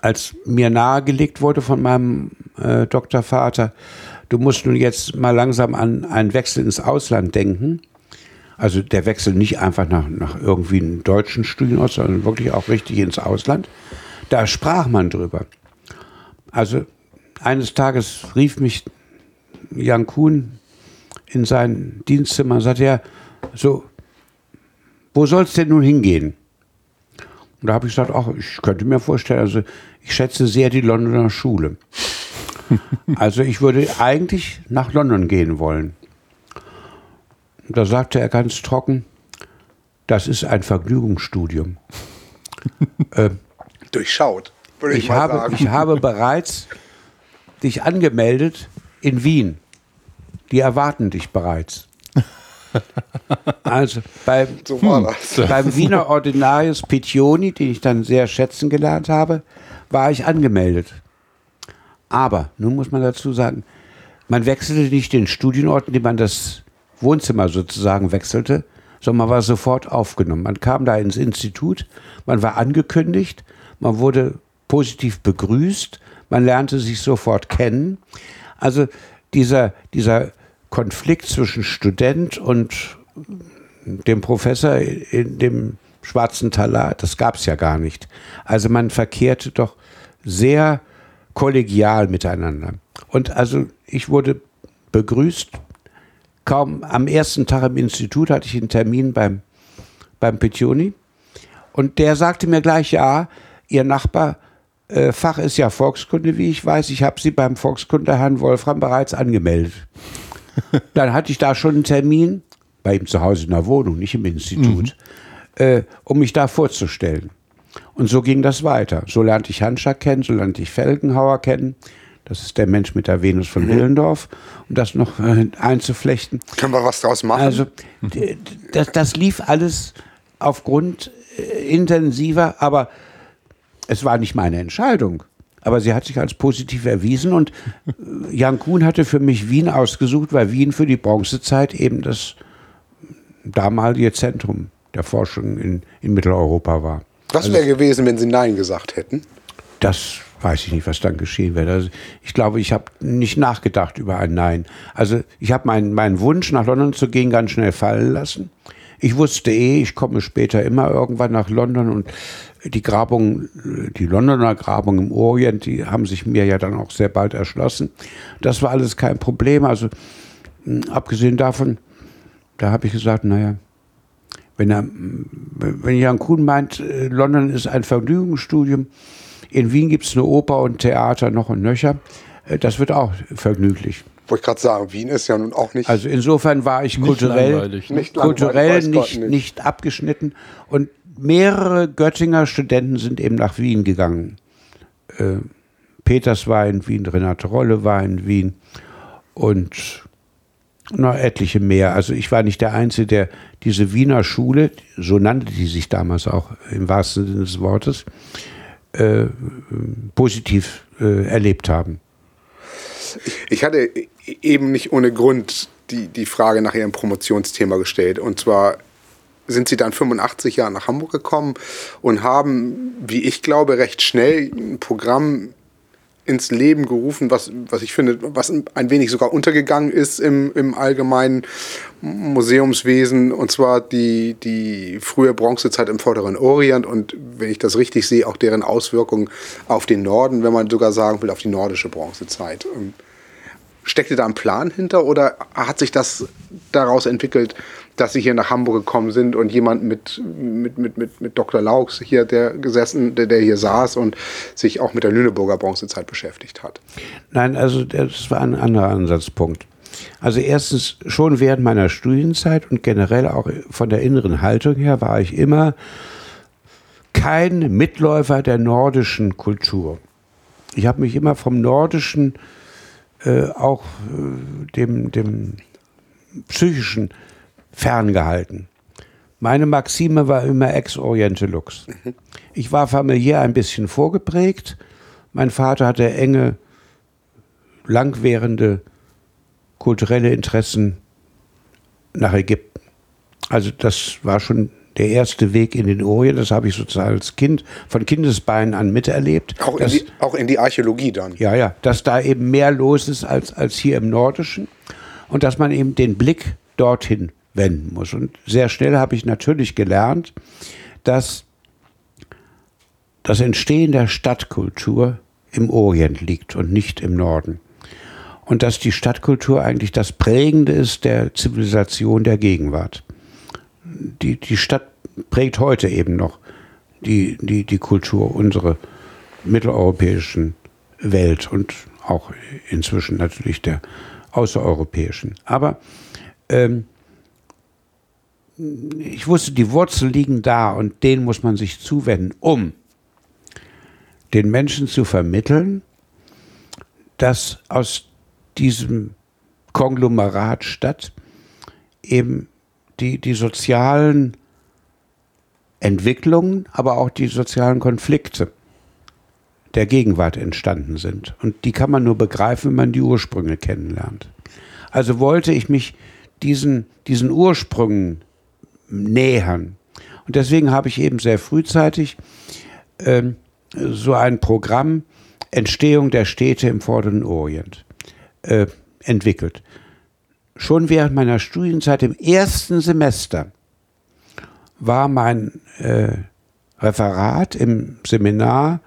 als mir nahegelegt wurde von meinem äh, Doktorvater, du musst nun jetzt mal langsam an einen Wechsel ins Ausland denken. Also der Wechsel nicht einfach nach, nach irgendwie einem deutschen Studienort, sondern wirklich auch richtig ins Ausland. Da sprach man drüber. Also eines Tages rief mich Jan Kuhn in sein Dienstzimmer und sagte, ja, so, wo soll es denn nun hingehen? Und da habe ich gesagt, ach, ich könnte mir vorstellen, also ich schätze sehr die Londoner Schule. also ich würde eigentlich nach London gehen wollen. Und da sagte er ganz trocken, das ist ein Vergnügungsstudium. äh, Durchschaut. würde ich, Ich mal habe, sagen. ich habe bereits dich angemeldet in Wien. Die erwarten dich bereits. Also beim, so war das. beim Wiener Ordinarius Piccioni, den ich dann sehr schätzen gelernt habe, war ich angemeldet. Aber, nun muss man dazu sagen, man wechselte nicht den Studienort, indem man das Wohnzimmer sozusagen wechselte, sondern man war sofort aufgenommen. Man kam da ins Institut, man war angekündigt, man wurde positiv begrüßt, man lernte sich sofort kennen. Also dieser, dieser Konflikt zwischen Student und dem Professor in dem schwarzen Talar, das gab es ja gar nicht. Also man verkehrte doch sehr kollegial miteinander. Und also ich wurde begrüßt. Kaum am ersten Tag im Institut hatte ich einen Termin beim, beim Piccioni. Und der sagte mir gleich, ja, Ihr Nachbar, äh, Fach ist ja Volkskunde, wie ich weiß. Ich habe Sie beim Volkskunde Herrn Wolfram bereits angemeldet. Dann hatte ich da schon einen Termin, bei ihm zu Hause in der Wohnung, nicht im Institut, äh, um mich da vorzustellen. Und so ging das weiter. So lernte ich Hanschak kennen, so lernte ich Felgenhauer kennen. Das ist der Mensch mit der Venus von Willendorf, um das noch äh, einzuflechten. Können wir was draus machen? Also das, das lief alles aufgrund äh, intensiver, aber es war nicht meine Entscheidung. Aber sie hat sich als positiv erwiesen und äh, Jan Kuhn hatte für mich Wien ausgesucht, weil Wien für die Bronzezeit eben das damalige Zentrum der Forschung in, in Mitteleuropa war. was wäre gewesen, wenn Sie Nein gesagt hätten? Das weiß ich nicht, was dann geschehen wäre. Also ich glaube, ich habe nicht nachgedacht über ein Nein. Also ich habe meinen meinen Wunsch, nach London zu gehen, ganz schnell fallen lassen. Ich wusste eh, ich komme später immer irgendwann nach London und die Grabung, die Londoner Grabung im Orient, die haben sich mir ja dann auch sehr bald erschlossen. Das war alles kein Problem. Also mh, abgesehen davon, da habe ich gesagt, naja, wenn, er, wenn Jan Kuhn meint, äh, London ist ein Vergnügungsstudium, in Wien gibt es eine Oper und Theater noch und nöcher, äh, das wird auch vergnüglich. Wollte ich gerade sagen, Wien ist ja nun auch nicht. Also insofern war ich kulturell, langweilig, ne? Nicht langweilig, kulturell weiß Gott nicht, nicht. nicht abgeschnitten. Und mehrere Göttinger Studenten sind eben nach Wien gegangen. Äh, Peters war in Wien, Renate Rolle war in Wien und noch etliche mehr. Also ich war nicht der Einzige, der diese Wiener Schule, so nannte die sich damals auch im wahrsten Sinne des Wortes, äh, positiv äh, erlebt haben. Ich hatte eben nicht ohne Grund die, die Frage nach Ihrem Promotionsthema gestellt. Und zwar sind Sie dann 85 Jahre nach Hamburg gekommen und haben, wie ich glaube, recht schnell ein Programm ins Leben gerufen, was, was ich finde, was ein wenig sogar untergegangen ist im, im allgemeinen Museumswesen, und zwar die, die frühe Bronzezeit im Vorderen Orient und, wenn ich das richtig sehe, auch deren Auswirkungen auf den Norden, wenn man sogar sagen will, auf die nordische Bronzezeit. Ähm, Steckte da ein Plan hinter oder hat sich das daraus entwickelt, dass Sie hier nach Hamburg gekommen sind und jemand mit, mit, mit, mit, mit Dr. Laux hier, der gesessen, der, der hier saß und sich auch mit der Lüneburger Bronzezeit beschäftigt hat? Nein, also das war ein anderer Ansatzpunkt. Also erstens, schon während meiner Studienzeit und generell auch von der inneren Haltung her war ich immer kein Mitläufer der nordischen Kultur. Ich habe mich immer vom nordischen, äh, auch äh, dem, dem psychischen ferngehalten. Meine Maxime war immer ex oriente lux. Ich war familiär ein bisschen vorgeprägt. Mein Vater hatte enge, langwährende kulturelle Interessen nach Ägypten. Also das war schon der erste Weg in den Orient. Das habe ich sozusagen als Kind von Kindesbeinen an miterlebt. Auch in, dass, die, auch in die Archäologie dann. ja, ja, dass da eben mehr los ist als, als hier im Nordischen und dass man eben den Blick dorthin wenden muss. Und sehr schnell habe ich natürlich gelernt, dass das Entstehen der Stadtkultur im Orient liegt und nicht im Norden. Und dass die Stadtkultur eigentlich das Prägende ist der Zivilisation der Gegenwart. Die, die Stadt prägt heute eben noch die, die, die Kultur, unsere mitteleuropäischen Welt und auch inzwischen natürlich der außereuropäischen. Aber ähm, ich wusste, die Wurzeln liegen da und denen muss man sich zuwenden, um den Menschen zu vermitteln, dass aus diesem Konglomerat Stadt eben die, die sozialen Entwicklungen, aber auch die sozialen Konflikte der Gegenwart entstanden sind. Und die kann man nur begreifen, wenn man die Ursprünge kennenlernt. Also wollte ich mich diesen, diesen Ursprüngen nähern. Und deswegen habe ich eben sehr frühzeitig ähm, so ein Programm Entstehung der Städte im Vorderen Orient äh, entwickelt. Schon während meiner Studienzeit im ersten Semester war mein äh, Referat im Seminar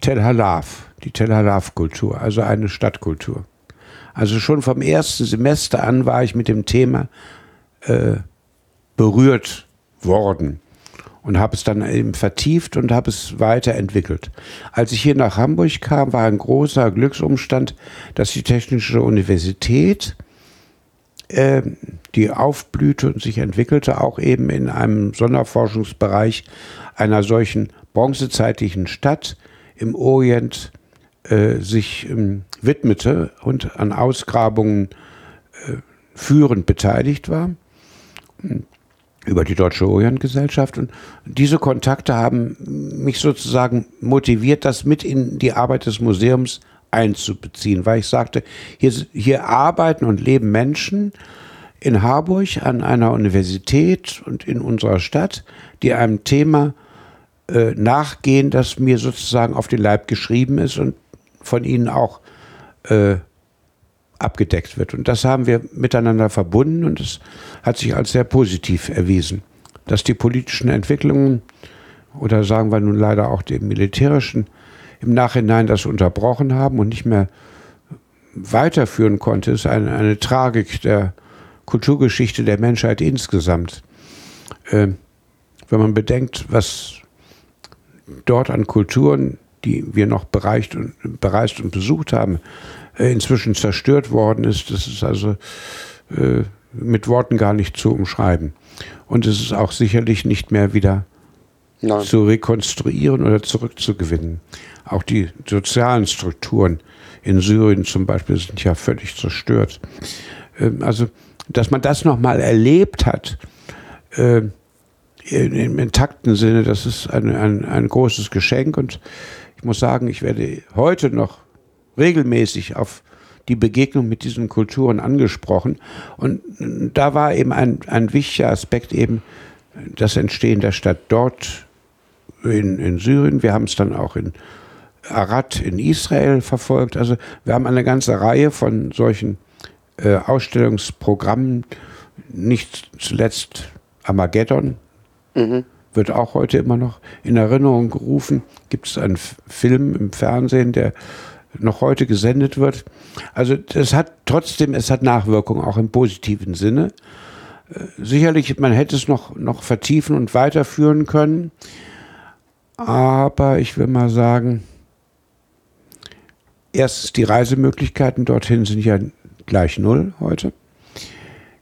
Tel Halaf, die Tel Halaf-Kultur, also eine Stadtkultur. Also schon vom ersten Semester an war ich mit dem Thema äh, berührt worden und habe es dann eben vertieft und habe es weiterentwickelt. Als ich hier nach Hamburg kam, war ein großer Glücksumstand, dass die Technische Universität, äh, die aufblühte und sich entwickelte, auch eben in einem Sonderforschungsbereich einer solchen bronzezeitlichen Stadt im Orient äh, sich ähm, widmete und an Ausgrabungen äh, führend beteiligt war über die Deutsche Orientgesellschaft. Und diese Kontakte haben mich sozusagen motiviert, das mit in die Arbeit des Museums einzubeziehen, weil ich sagte, hier, hier arbeiten und leben Menschen in Harburg an einer Universität und in unserer Stadt, die einem Thema äh, nachgehen, das mir sozusagen auf den Leib geschrieben ist und von ihnen auch äh, abgedeckt wird. Und das haben wir miteinander verbunden und es hat sich als sehr positiv erwiesen, dass die politischen Entwicklungen oder sagen wir nun leider auch die militärischen im Nachhinein das unterbrochen haben und nicht mehr weiterführen konnte, ist eine, eine Tragik der Kulturgeschichte der Menschheit insgesamt. Äh, wenn man bedenkt, was dort an Kulturen die wir noch bereicht und, bereist und besucht haben, inzwischen zerstört worden ist. Das ist also äh, mit Worten gar nicht zu umschreiben. Und es ist auch sicherlich nicht mehr wieder Nein. zu rekonstruieren oder zurückzugewinnen. Auch die sozialen Strukturen in Syrien zum Beispiel sind ja völlig zerstört. Ähm, also, dass man das nochmal erlebt hat, äh, im intakten Sinne, das ist ein, ein, ein großes Geschenk und ich muss sagen, ich werde heute noch regelmäßig auf die Begegnung mit diesen Kulturen angesprochen. Und da war eben ein, ein wichtiger Aspekt eben das Entstehen der Stadt dort in, in Syrien. Wir haben es dann auch in Arad in Israel verfolgt. Also wir haben eine ganze Reihe von solchen äh, Ausstellungsprogrammen, nicht zuletzt Armageddon, mhm wird auch heute immer noch in Erinnerung gerufen. Gibt es einen Film im Fernsehen, der noch heute gesendet wird. Also es hat trotzdem, es hat Nachwirkungen auch im positiven Sinne. Äh, sicherlich, man hätte es noch, noch vertiefen und weiterführen können. Aber ich will mal sagen, erstens die Reisemöglichkeiten dorthin sind ja gleich null heute.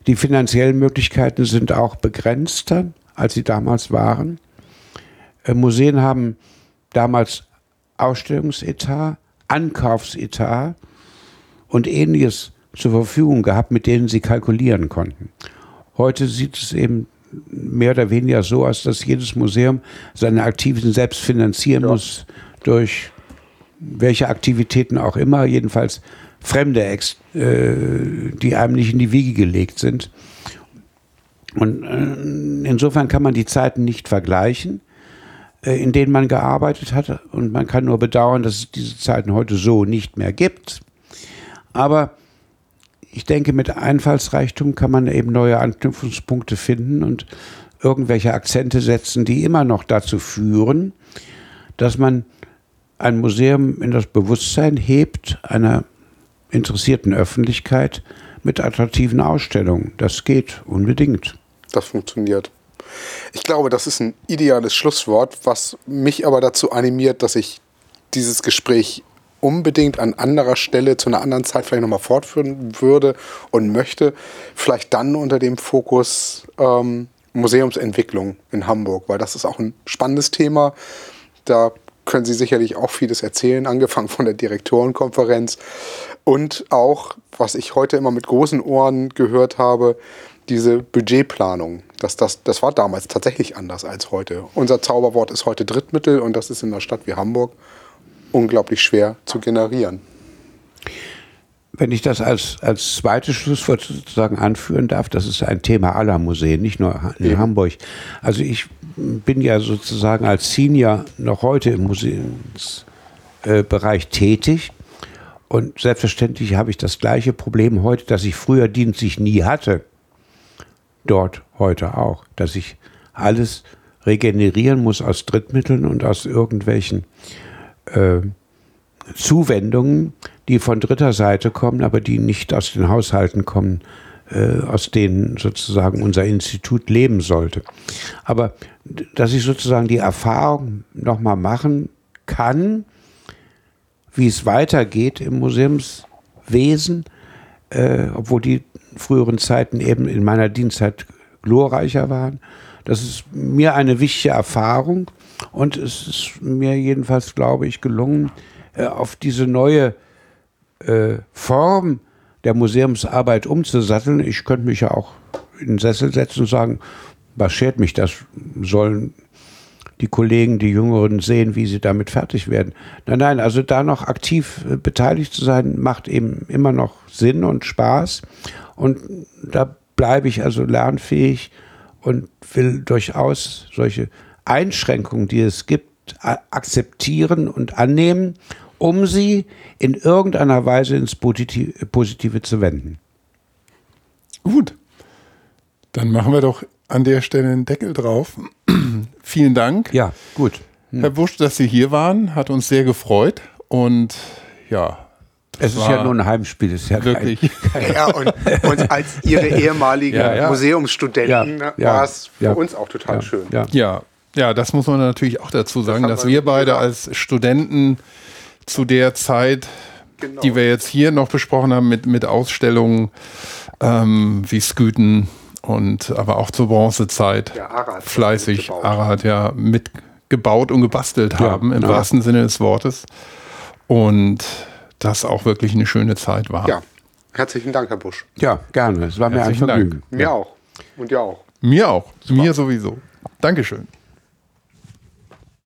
Die finanziellen Möglichkeiten sind auch begrenzter als sie damals waren. Äh, Museen haben damals Ausstellungsetat, Ankaufsetat und ähnliches zur Verfügung gehabt, mit denen sie kalkulieren konnten. Heute sieht es eben mehr oder weniger so aus, dass jedes Museum seine Aktivitäten selbst finanzieren ja. muss durch welche Aktivitäten auch immer, jedenfalls fremde, Ex äh, die einem nicht in die Wiege gelegt sind. Und äh, insofern kann man die Zeiten nicht vergleichen, in denen man gearbeitet hat. Und man kann nur bedauern, dass es diese Zeiten heute so nicht mehr gibt. Aber ich denke, mit Einfallsreichtum kann man eben neue Anknüpfungspunkte finden und irgendwelche Akzente setzen, die immer noch dazu führen, dass man ein Museum in das Bewusstsein hebt einer interessierten Öffentlichkeit mit attraktiven Ausstellungen. Das geht unbedingt das funktioniert. Ich glaube, das ist ein ideales Schlusswort, was mich aber dazu animiert, dass ich dieses Gespräch unbedingt an anderer Stelle zu einer anderen Zeit vielleicht nochmal fortführen würde und möchte. Vielleicht dann unter dem Fokus ähm, Museumsentwicklung in Hamburg, weil das ist auch ein spannendes Thema. Da können Sie sicherlich auch vieles erzählen, angefangen von der Direktorenkonferenz und auch, was ich heute immer mit großen Ohren gehört habe, diese Budgetplanung. Das, das, das war damals tatsächlich anders als heute. Unser Zauberwort ist heute Drittmittel und das ist in einer Stadt wie Hamburg unglaublich schwer zu generieren. Wenn ich das als, als zweites Schlusswort sozusagen anführen darf, das ist ein Thema aller Museen, nicht nur in ja. Hamburg. Also ich bin ja sozusagen als Senior noch heute im Museumsbereich äh, tätig. Und selbstverständlich habe ich das gleiche Problem heute, das ich früher dienstlich nie hatte. Dort heute auch, dass ich alles regenerieren muss aus Drittmitteln und aus irgendwelchen äh, Zuwendungen, die von dritter Seite kommen, aber die nicht aus den Haushalten kommen, äh, aus denen sozusagen unser Institut leben sollte. Aber dass ich sozusagen die Erfahrung nochmal machen kann, wie es weitergeht im Museumswesen, äh, obwohl die früheren Zeiten eben in meiner Dienstzeit glorreicher waren. Das ist mir eine wichtige Erfahrung und es ist mir jedenfalls, glaube ich, gelungen, äh, auf diese neue äh, Form der Museumsarbeit umzusatteln. Ich könnte mich ja auch in den Sessel setzen und sagen, was schert mich das? Sollen die Kollegen, die Jüngeren sehen, wie sie damit fertig werden. Nein, nein, also da noch aktiv äh, beteiligt zu sein, macht eben immer noch Sinn und Spaß. Und da bleibe ich also lernfähig und will durchaus solche Einschränkungen, die es gibt, akzeptieren und annehmen um sie in irgendeiner Weise ins Positive zu wenden. Gut, dann machen wir doch an der Stelle einen Deckel drauf. Vielen Dank. Ja, gut. Hm. Herr Busch, dass Sie hier waren, hat uns sehr gefreut und ja, es ist ja nur ein Heimspiel, ist ja wirklich. Kein, ja, und, und, als Ihre ehemaligen ja, ja. Museumsstudenten ja, war es für uns auch total schön. Ja. ja, das muss man natürlich auch dazu sagen, das dass wir beide gesagt. als Studenten zu der Zeit, genau. die wir jetzt hier noch besprochen haben, mit, mit Ausstellungen ähm, wie Sküten und aber auch zur Bronzezeit ja, Arad fleißig Arad ja mitgebaut und gebastelt haben, im ja. wahrsten Sinne des Wortes. Und das auch wirklich eine schöne Zeit war. Ja, herzlichen Dank, Herr Busch. Ja, gerne. Es war mir ein Vergnügen. Mir auch. Und dir auch. Mir auch. Mir sowieso. Dankeschön.